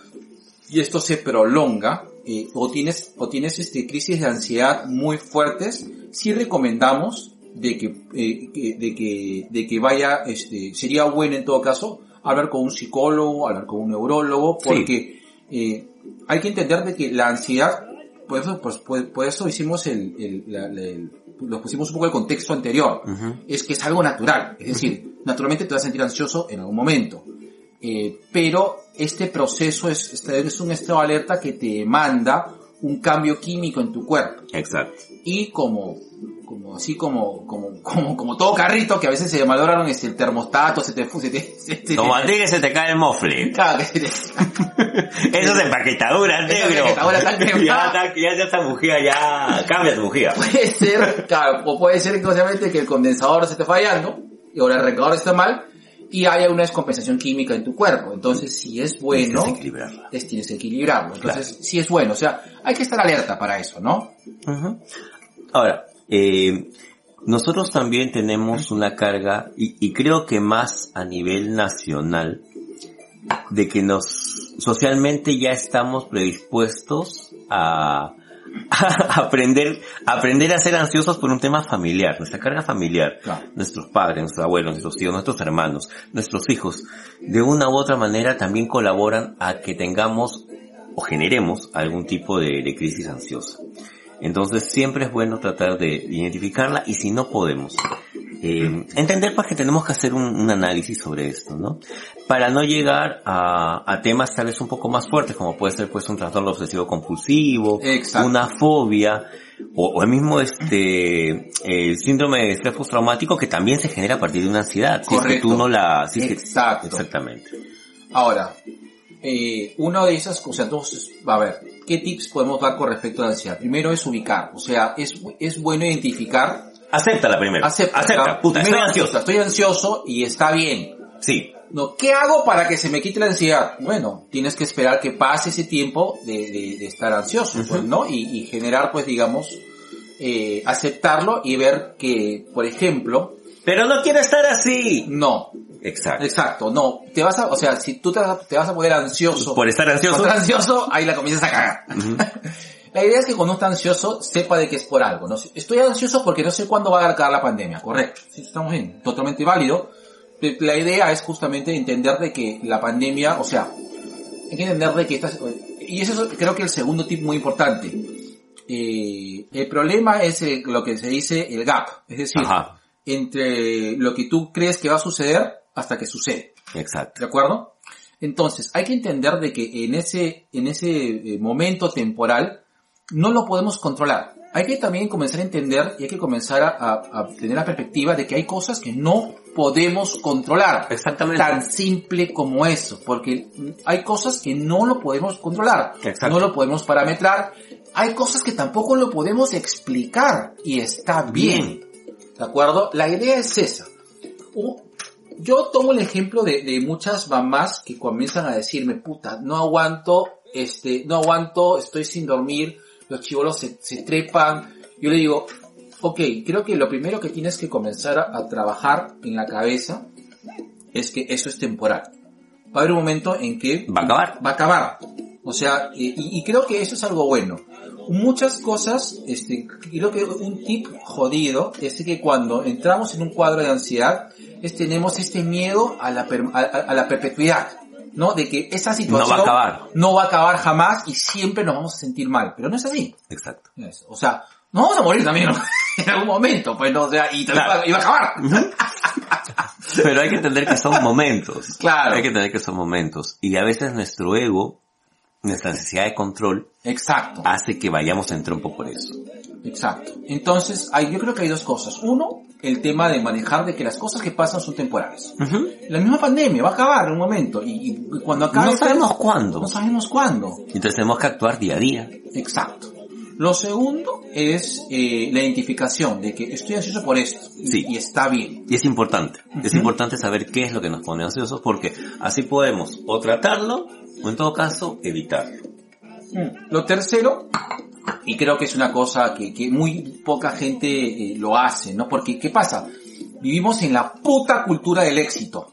Y esto se prolonga, eh, o tienes, o tienes este, crisis de ansiedad muy fuertes, sí recomendamos de que, eh, de que, de que vaya, este, sería bueno en todo caso hablar con un psicólogo, hablar con un neurólogo, Sí. porque eh, hay que entender de que la ansiedad, por eso, pues, por, por eso hicimos el, el, la- la- el- lo pusimos un poco el contexto anterior Ujú. es que es algo natural. Es decir, naturalmente te vas a sentir ansioso en algún momento. Eh, pero este proceso es, este es un estado de alerta que te manda un cambio químico en tu cuerpo. Exacto. Y como, como así como, como, como, como todo carrito que a veces se malograron este, el termostato, se te, se te, se te- Como a ti que se te cae el mofle. Claro, que se te- Eso es empaquetadura, negro. empaquetadura está ya, está, ya, ya esta bujía ya cambia tu bujía. puede ser, claro, o puede ser inconscientemente que el condensador se esté fallando, o el arrancador está mal, y haya una descompensación química en tu cuerpo. Entonces, si es bueno, Necesitas equilibrarla. es, tienes que equilibrarlo. Entonces, sí es bueno. O sea, hay que estar alerta para eso, ¿no? Ujú. Ahora, eh, nosotros también tenemos una carga, y, y creo que más a nivel nacional, de que nos socialmente ya estamos predispuestos a aprender, a aprender a ser ansiosos por un tema familiar, nuestra carga familiar, Claro. nuestros padres, nuestros abuelos, nuestros tíos, nuestros hermanos, nuestros hijos, de una u otra manera también colaboran a que tengamos o generemos algún tipo de, de crisis ansiosa. Entonces siempre es bueno tratar de identificarla y si no podemos, eh, entender pues que tenemos que hacer un, un análisis sobre esto, ¿no? Para no llegar a, a temas tal vez un poco más fuertes como puede ser pues un trastorno obsesivo compulsivo, Exacto. una fobia o, o el mismo este el síndrome de estrés postraumático que también se genera a partir de una ansiedad. Si es que Correcto. tú no la... si es que- Exacto. exactamente. Ahora, eh, una de esas cosas, entonces, a ver, ¿qué tips podemos dar con respecto a la ansiedad? Primero es ubicar, o sea, es, es bueno identificar, Acepta la primera. acepta, Acepta. Puta, estoy ansioso. Estoy ansioso y está bien. Sí. No, ¿qué hago para que se me quite la ansiedad? Bueno, tienes que esperar que pase ese tiempo de, de- de estar ansioso, pues, ¿no? Y, y generar, pues, digamos, eh, aceptarlo y ver que, por ejemplo, Pero no quiero estar así. no, Exacto. exacto, no, te vas a, o sea, si tú te vas a, te vas a poner ansioso, Por estar ansioso. por estar ansioso, ahí la comienzas a cagar. La idea es que cuando está ansioso, sepa de que es por algo, ¿no? Estoy ansioso porque no sé cuándo va a acabar la pandemia, correcto. Sí, estamos bien, totalmente válido. La idea es justamente entender de que la pandemia, o sea, hay que entender de que estas, y eso es creo que el segundo tip muy importante. Eh, el problema es eh, lo que se dice el gap, es decir, Ajá. entre lo que tú crees que va a suceder hasta que sucede. Exacto. ¿De acuerdo? Entonces, hay que entender de que en ese, en ese eh, momento temporal no lo podemos controlar. Hay que también comenzar a entender y hay que comenzar a, a- a tener la perspectiva de que hay cosas que no podemos controlar. Exactamente. Tan simple como eso, porque hay cosas que no lo podemos controlar, Exacto. no lo podemos parametrar, hay cosas que tampoco lo podemos explicar y está bien. ¿De acuerdo? La idea es esa. Yo tomo el ejemplo de, de muchas mamás que comienzan a decirme, puta, no aguanto, este, no aguanto, estoy sin dormir, los chivolos se, se trepan. Yo le digo, ok, creo que lo primero que tienes que comenzar a, a trabajar en la cabeza es que eso es temporal. Va a haber un momento en que Va a acabar. va a acabar. O sea, y, y creo que eso es algo bueno. Muchas cosas, este, creo que un tip jodido es que cuando entramos en un cuadro de ansiedad, es tenemos este miedo a la, a- a la perpetuidad, ¿no? De que esa situación No va a acabar. no va a acabar jamás y siempre nos vamos a sentir mal. Pero no es así. Exacto. Es- O sea, nos vamos a morir también en algún momento, pues no, o sea, y también Claro. va, y va a acabar. Pero hay que entender que son momentos. Claro. Hay que entender que son momentos. Y a veces nuestro ego, nuestra necesidad de control, Exacto. hace que vayamos en trompo por eso. Exacto. Entonces, hay, yo creo que hay dos cosas. Uno, el tema de manejar de que las cosas que pasan son temporales. La misma pandemia va a acabar en un momento y, y cuando acabe... No sabemos cuándo. No sabemos cuándo. Entonces tenemos que actuar día a día. Exacto. Lo segundo es eh, la identificación de que estoy ansioso por esto y, Sí. y está bien. Y es importante. Es importante saber qué es lo que nos pone ansiosos porque así podemos o tratarlo o en todo caso evitarlo. Lo tercero, y creo que es una cosa que, que muy poca gente eh, lo hace, ¿no? Porque, ¿qué pasa? Vivimos en la puta cultura del éxito.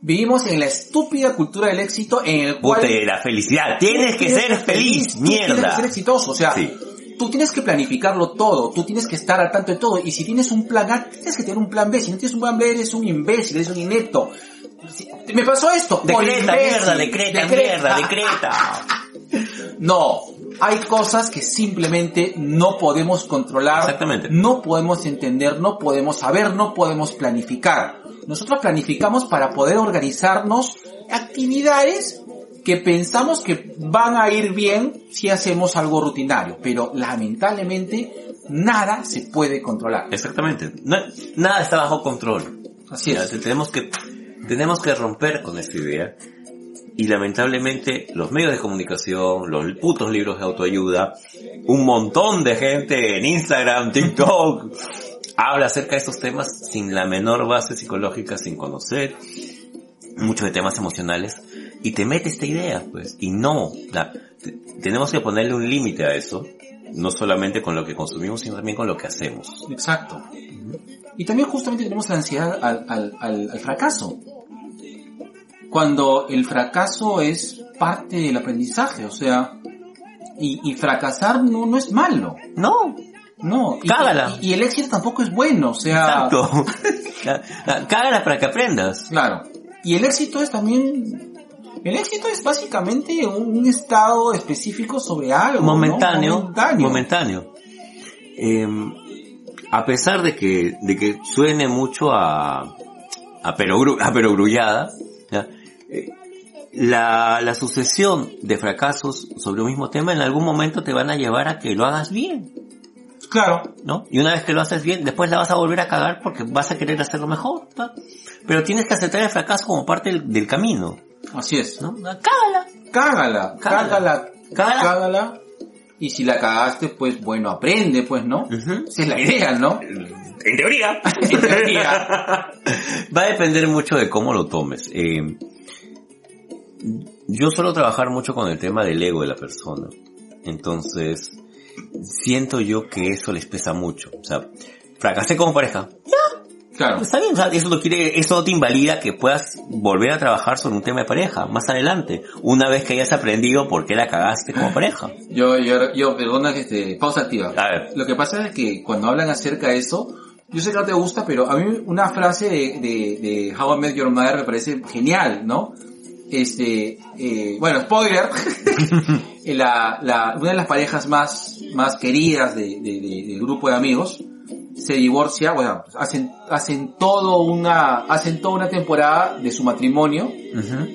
Vivimos en la estúpida cultura del éxito en el cual... La felicidad. Tienes que ser feliz, tú Tienes que mierda. ser exitoso, o sea, Sí. tú tienes que planificarlo todo, tú tienes que estar al tanto de todo, y si tienes un plan A, tienes que tener un plan B, si no tienes un plan B eres un imbécil, eres un inepto. Me pasó esto, Decreta, imbécil, mierda, decreta, mierda, decreta. No, hay cosas que simplemente no podemos controlar, Exactamente. no podemos entender, no podemos saber, no podemos planificar. Nosotros planificamos para poder organizarnos actividades que pensamos que van a ir bien si hacemos algo rutinario, pero lamentablemente nada se puede controlar. Exactamente. Na- nada está bajo control. Así es. te- Tenemos que, tenemos que romper con esta idea. Y lamentablemente los medios de comunicación, los putos libros de autoayuda, un montón de gente en Instagram, TikTok, habla acerca de estos temas sin la menor base psicológica, sin conocer muchos de temas emocionales y te mete esta idea, pues, y no, la- te- tenemos que ponerle un límite a eso, no solamente con lo que consumimos, sino también con lo que hacemos. Exacto. Y también justamente tenemos la ansiedad al, al, al, al fracaso. Cuando el fracaso es parte del aprendizaje, o sea, y, y fracasar no, no es malo, No, no. Y, Cágala. y, y el éxito tampoco es bueno, o sea, Exacto. Cá- cá- Cágala para que aprendas. claro. Y el éxito es también, el éxito es básicamente un, un estado específico sobre algo, ¿no? Momentáneo. Momentáneo. Momentáneo. Eh, a pesar de que, de que suene mucho a, a, perogru- a perogrullada, ¿ya? La, la sucesión de fracasos sobre un mismo tema en algún momento te van a llevar a que lo hagas bien, Claro, ¿no? Y una vez que lo haces bien, después la vas a volver a cagar porque vas a querer hacerlo mejor, ¿no? Pero tienes que aceptar el fracaso como parte del, del camino, así es. ¿no? Cágala. cágala, Cágala. cágala, Cágala. Y si la cagaste, pues bueno, aprende, pues, ¿no? Esa es la idea, ¿no? En teoría. En teoría. Va a depender mucho de cómo lo tomes. Eh, yo suelo trabajar mucho con el tema del ego de la persona. Entonces, siento yo que eso les pesa mucho. O sea, fracasé como pareja. Claro. Está bien, o sea, eso no quiere, eso no te invalida que puedas volver a trabajar sobre un tema de pareja más adelante, una vez que hayas aprendido por qué la cagaste como pareja. Yo, yo, yo, perdona que este, pausa activa. A ver. Lo que pasa es que cuando hablan acerca de eso, yo sé que no te gusta, pero a mí una frase de, de, de How I Met Your Mother me parece genial, ¿no? Este, eh, bueno, spoiler, la, la, una de las parejas más, más queridas de, de- de- del grupo de amigos se divorcia, bueno, hacen, hacen todo una, hacen toda una temporada de su matrimonio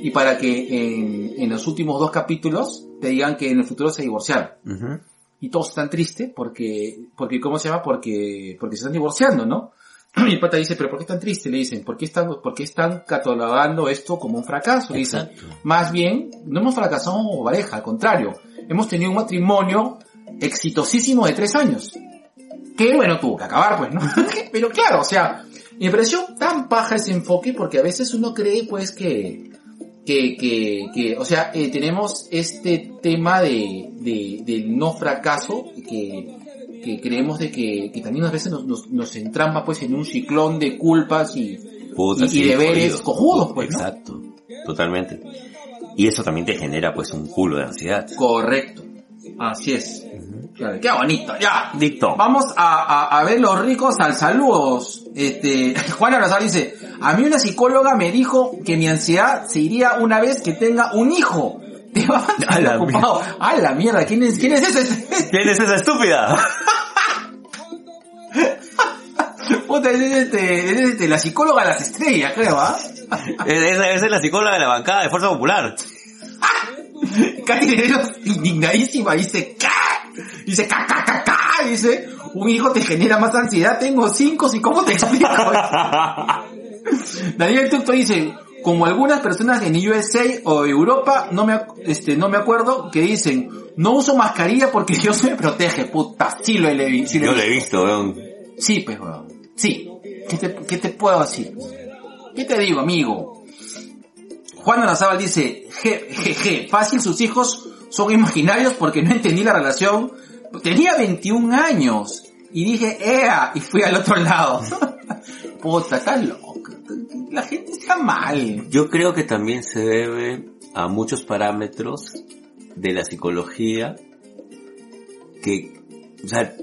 y para que en, en los últimos dos capítulos te digan que en el futuro se divorciaron. Y todos están tristes porque, porque, ¿cómo se llama? Porque, porque se están divorciando, ¿no? Y el pata dice, pero ¿por qué están tristes? Le dicen, ¿por qué están, por qué están catalogando esto como un fracaso? Le dicen, más bien, no hemos fracasado como pareja, al contrario, hemos tenido un matrimonio exitosísimo de tres años. Que bueno, tuvo que acabar, pues, ¿no? pero claro, o sea, Me pareció tan paja ese enfoque porque a veces uno cree pues que, que, que, que o sea, eh, tenemos este tema de, de, del no fracaso que, que creemos de que, que también a veces nos, nos, nos entrampa pues en un ciclón de culpas y, Puta, y, sí, y deberes cojudos pues, ¿no? Exacto. Totalmente. Y eso también te genera pues un culo de ansiedad. Correcto. Así es. Claro, qué bonito. Ya. Dicto. Vamos a, a, a ver los ricos al saludos. Este, Juan Abrazar dice, a mí una psicóloga me dijo que mi ansiedad se iría una vez que tenga un hijo. Va a la ocupado. A la mierda, ¿quién es, quién es ese? ¿Quién es esa estúpida? Puta, es este, es este, la psicóloga de las estrellas, creo, ¿ah? Esa esa es la psicóloga de la bancada de Fuerza Popular. Katy indignadísima, dice, ¿qué? Dice, ca, ca, ca, ca, dice, un hijo te genera más ansiedad, tengo cinco, ¿y cómo te explico? Daniel Tucto dice, como algunas personas en USA o Europa, no me, este, no me acuerdo, que dicen, no uso mascarilla porque Dios me protege, puta, sí lo he, leí, sí lo he Yo lo he visto. visto, weón. Sí, pues, weón. Sí. ¿Qué te, ¿Qué te puedo decir? ¿Qué te digo, amigo? Juan Arazábal dice, je, je, je, fácil sus hijos son imaginarios porque no entendí la relación. Tenía 21 años y dije, ea, y fui al otro lado. Puta, está loco. La gente está mal. Yo creo que también se debe a muchos parámetros de la psicología que, o sea,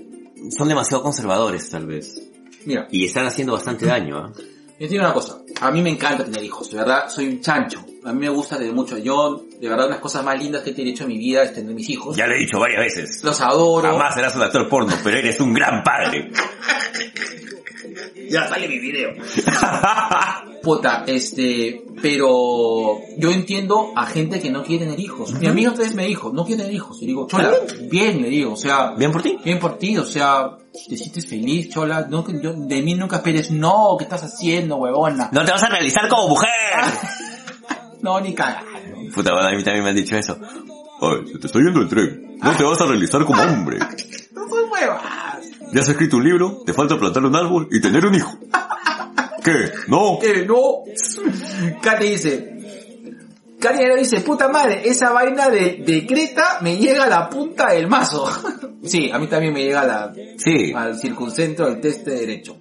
son demasiado conservadores tal vez. Mira, Y están haciendo bastante daño, ¿ah? yo te digo una cosa. A mí me encanta tener hijos, de verdad, soy un chancho. A mí me gusta desde mucho. Yo, de verdad, una de las cosas más lindas que he hecho en mi vida es tener mis hijos. Ya lo he dicho varias veces. Los adoro. Jamás serás un actor porno, pero eres un gran padre. Ya sale mi video. Puta, este, pero yo entiendo a gente que no quiere tener hijos. Mi amiga otra vez me dijo, no quiere tener hijos. Y digo, chola, bien, le digo, o sea, Bien por ti. bien por ti, o sea, te sientes feliz, chola, no, que yo- de mí nunca esperes, no, ¿qué estás haciendo, huevona? No te vas a realizar como mujer. No, ni cagar. Puta, bueno, a mí también me han dicho eso. Ay, se te está yendo el tren. No te vas a realizar como hombre. No soy huevas. Ya has escrito un libro, te falta plantar un árbol y tener un hijo. ¿Qué? No. Que no. Katy dice, ahora dice, puta madre, esa vaina de, de Creta me llega a la punta del mazo. sí, a mí también me llega a la, Sí. al circuncentro del teste derecho.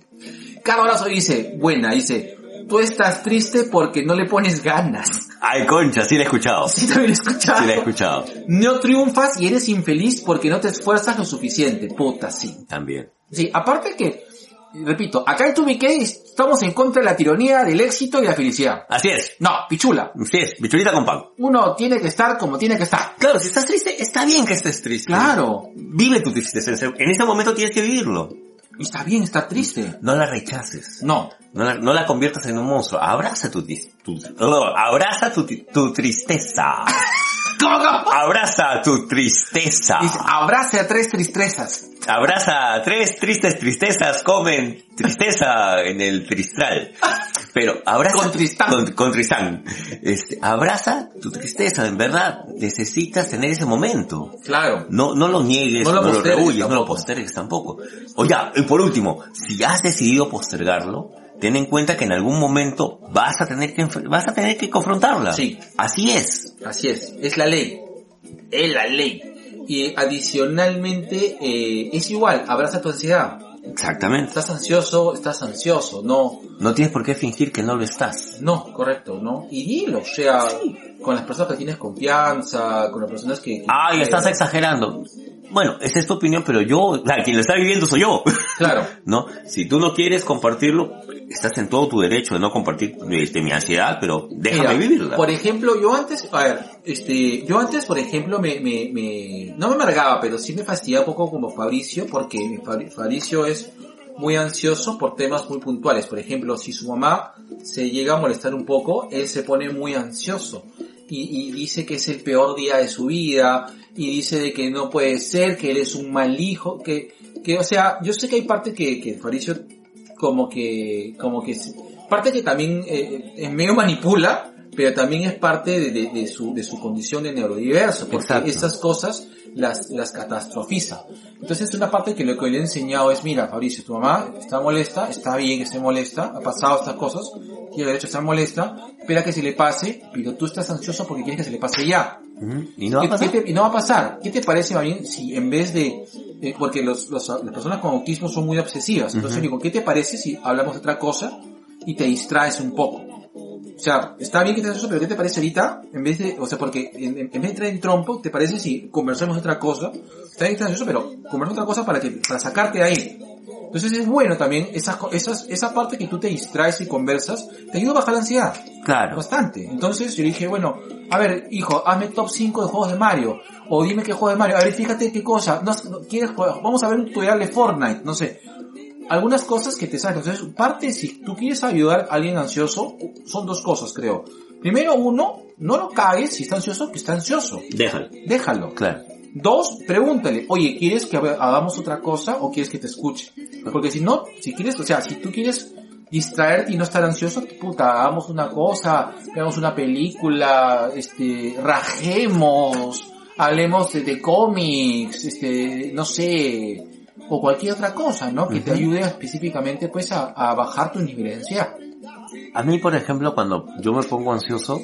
Carlos Lazo dice, buena, dice, tú estás triste porque no le pones ganas. Ay, concha, sí la he escuchado. Sí, también he escuchado. Sí la he escuchado. No triunfas y eres infeliz porque no te esfuerzas lo suficiente. Puta, sí. También. Sí, aparte que, repito, acá en 2BK estamos en contra de la tiranía del éxito y la felicidad. Así es. No, pichula. Así es. Bichulita con pan. Uno tiene que estar como tiene que estar. Claro, si estás triste, está bien que estés triste. Claro. Vive tu tristeza. En ese momento tienes que vivirlo. Está bien estar triste. No la rechaces. No. No la, no la conviertas en un monstruo. Abraza tu, tu, abraza tu tristeza. ¿Cómo? Abraza tu tristeza. Dice, abrace a tres tristezas. Abraza tres tristes tristezas, comen tristeza en el tristral. Pero abraza... Con Tristán. Con, con Tristán. Este, abraza tu tristeza, en verdad. Necesitas tener ese momento. Claro. No, no lo niegues, No no lo postergues rehuyes, no lo postergues tampoco. O ya, y por último, si has decidido postergarlo, ten en cuenta que en algún momento vas a tener que, vas a tener que confrontarla. Sí. Así es. Así es. Es la ley. Es la ley. Y adicionalmente, eh, es igual, abraza tu ansiedad. Exactamente. Estás ansioso, estás ansioso, no, No tienes por qué fingir que no lo estás. no, correcto, no. Y dilo, o sea, con las personas que tienes confianza, con las personas que... que Ay, estás exagerando. Bueno, esa es tu opinión, pero yo, sea, quien lo está viviendo soy yo. Claro. ¿No? Si tú no quieres compartirlo, estás en todo tu derecho de no compartir este, mi ansiedad, pero déjame Mira, vivirla. Por ejemplo, yo antes, a ver, este, yo antes, por ejemplo, me, me, me, no me amargaba, pero sí me fastidiaba un poco como Fabricio, porque Fabri- Fabricio es muy ansioso por temas muy puntuales. Por ejemplo, si su mamá se llega a molestar un poco, él se pone muy ansioso. Y, y dice que es el peor día de su vida, y dice de que no puede ser, que él es un mal hijo, que, que, o sea, yo sé que hay parte que, que Fabricio como que, como que, parte que también eh, en medio manipula, pero también es parte de, de- de su, de su condición de neurodiverso, porque Exacto. esas cosas las, las catastrofiza. Entonces una parte que lo que le he enseñado es, mira Fabricio, tu mamá está molesta, está bien que esté molesta, ha pasado estas cosas, tiene derecho a estar molesta, espera que se le pase, pero tú estás ansioso porque quieres que se le pase ya. ¿Y no va a ¿Qué- pasar? qué te- y no va a pasar. ¿Qué te parece más bien si en vez de, eh, porque los, los- las personas con autismo son muy obsesivas, entonces Ujú. digo, ¿qué te parece si hablamos de otra cosa y te distraes un poco? O sea, está bien que te hagas eso, pero ¿qué te parece ahorita? En vez de, o sea, porque en, en- en vez de entrar en trompo, ¿te parece si conversamos otra cosa? Está bien que estás eso, pero conversamos otra cosa para que, para sacarte de ahí. Entonces es bueno también, esas, esas, esa parte que tú te distraes y conversas, te ayuda a bajar la ansiedad. Claro. Bastante. Entonces yo dije, bueno, a ver, hijo, hazme top 5 de juegos de Mario. O dime qué juego de Mario. A ver, fíjate qué cosa. No, no- ¿quieres jugar? Vamos a ver un tutorial de Fortnite. No sé. Algunas cosas que te sacan. Entonces, parte, si tú quieres ayudar a alguien ansioso, son dos cosas, creo. Primero, uno, no lo cagues si está ansioso, que está ansioso. Déjalo. Déjalo. Claro. Dos, pregúntale, oye, ¿quieres que hagamos otra cosa o quieres que te escuche? Porque si no, si quieres, o sea, si tú quieres distraerte y no estar ansioso, puta, hagamos una cosa, veamos una película, este, rajemos, hablemos de, de cómics, este, no sé, o cualquier otra cosa, ¿no? Que te Ujú. ayude específicamente, pues, a, a bajar tu nivel de ansiedad. A mí, por ejemplo, cuando yo me pongo ansioso,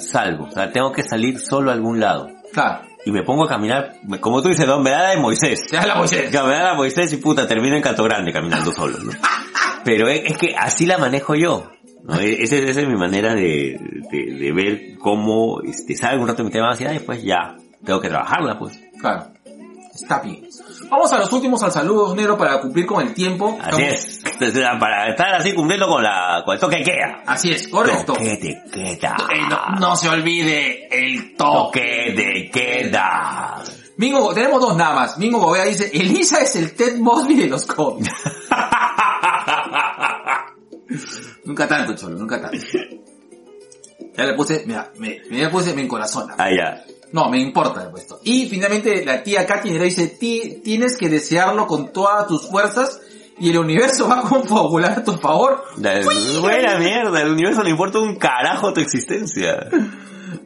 salgo. O sea, tengo que salir solo a algún lado. Claro, Y me pongo a caminar, como tú dices, ¿no? me da la de Moisés. te da la Moisés. Ya, me da la Moisés y puta, termino en Canto Grande caminando solo, ¿no? Pero es, es que así la manejo yo. ¿no? E- Esa, esa es mi manera de, de, de ver cómo este, salgo un rato de mi tema de ansiedad y después ya tengo que trabajarla, pues. Claro. Está bien. Vamos a los últimos al saludo, negro, para cumplir con el tiempo. Así es. Para estar así cumpliendo con la, con el toque queda. Así es, correcto. Toque de queda. Eh, no, no se olvide el toque. Toque de queda. Mingo, tenemos dos nada más. Mingo Gobea dice, Elisa es el Ted Mosby de los cómics. nunca tanto, cholo, nunca tanto. Ya le puse, mira, me, me le puse, me encorazona. Ah, ya. No, me importa el puesto. Y finalmente la tía Katy Nerea dice, "Ti- tienes que desearlo con todas tus fuerzas y el universo va a confabular a tu favor. La- Buena mierda, el universo le importa un carajo tu existencia.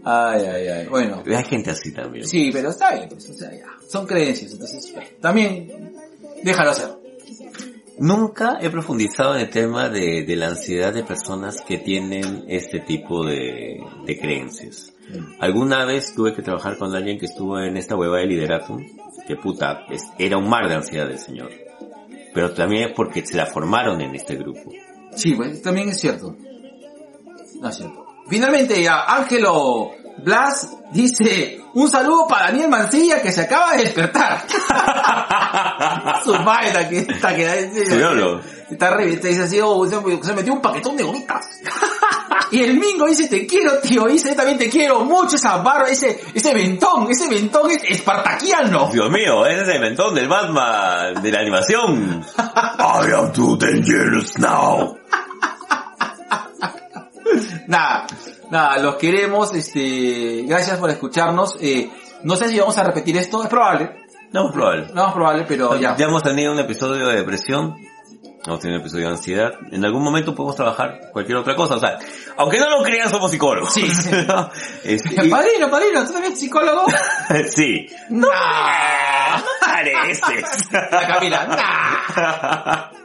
Ay, ay, ay. Bueno, Hay gente así también. sí, pero está bien, pues, o sea, ya. Son creencias, entonces, también, déjalo hacer. Nunca he profundizado en el tema de, de la ansiedad de personas que tienen este tipo de, de creencias. Alguna vez tuve que trabajar con alguien que estuvo en esta hueva de liderato, que puta, era un mar de ansiedad del señor. Pero también es porque se la formaron en este grupo. Sí, pues, también es cierto. No es cierto. Finalmente, ya, Ángelo Blas dice, un saludo para Daniel Mancilla que se acaba de despertar. Su madre está que, está que, está re, te dice así, oh, se, metió un paquetón de gomitas. Y el Mingo dice, te quiero, tío, dice, yo también te quiero mucho esa barba, ese, ese ventón, ese ventón es espartaquiano. Dios mío, ese es el mentón del Batman de la animación. I am too dangerous now. Nada, nada, los queremos, este, gracias por escucharnos, eh, no sé si vamos a repetir esto, es probable, No, es probable. no es probable, pero ya. Ya hemos tenido un episodio de depresión, hemos tenido un episodio de ansiedad. En algún momento podemos trabajar cualquier otra cosa. O sea, aunque no lo crean, somos psicólogos. Sí, sí. Este, y- Padrino, padrino, ¿tú también eres psicólogo? sí. No. Pareces. La Camila, nah.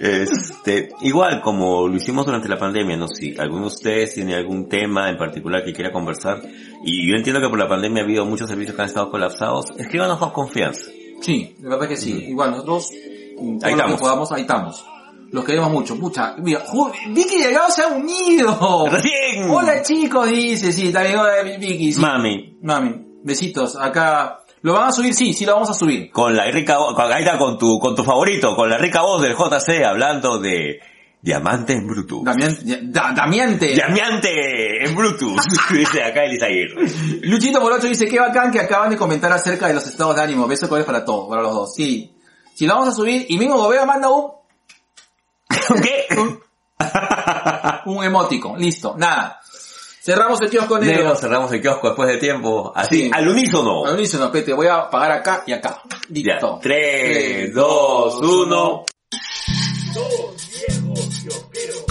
Este, igual como lo hicimos durante la pandemia, no sé, si alguno de ustedes tiene algún tema en particular que quiera conversar, y yo entiendo que por la pandemia ha habido muchos servicios que han estado colapsados, escríbanos con confianza. Sí, de verdad que sí. Igual nosotros, todo Ahí lo que estamos. podamos, ahí estamos. Los queremos mucho, mucha. Mira, Vicky Delgado se ha unido. ¡Recién! Hola chicos, dice, sí, también hola Vicky, sí. Mami, Mami, besitos. Acá, ¿lo van a subir? Sí, sí lo vamos a subir. con la rica voz, con- ahí está con tu, con tu favorito, con la rica voz del JC hablando de Diamante en Bluetooth. Damián, Da- Damiante. Diamante en Bluetooth, dice acá Elisa. Luchito Morocho dice, qué bacán que acaban de comentar acerca de los estados de ánimo. Beso colores para todos, para los dos. Sí. Si lo vamos a subir, y Mingo Gobea manda un, ¿Qué? un emótico. Listo, nada. Cerramos el kiosco negro. negro. cerramos el kiosco después de tiempo. Así, sí. al unísono. Al unísono, que te voy a pagar acá y acá. Listo. 3, 2, 1. Dos viejos kiosqueros.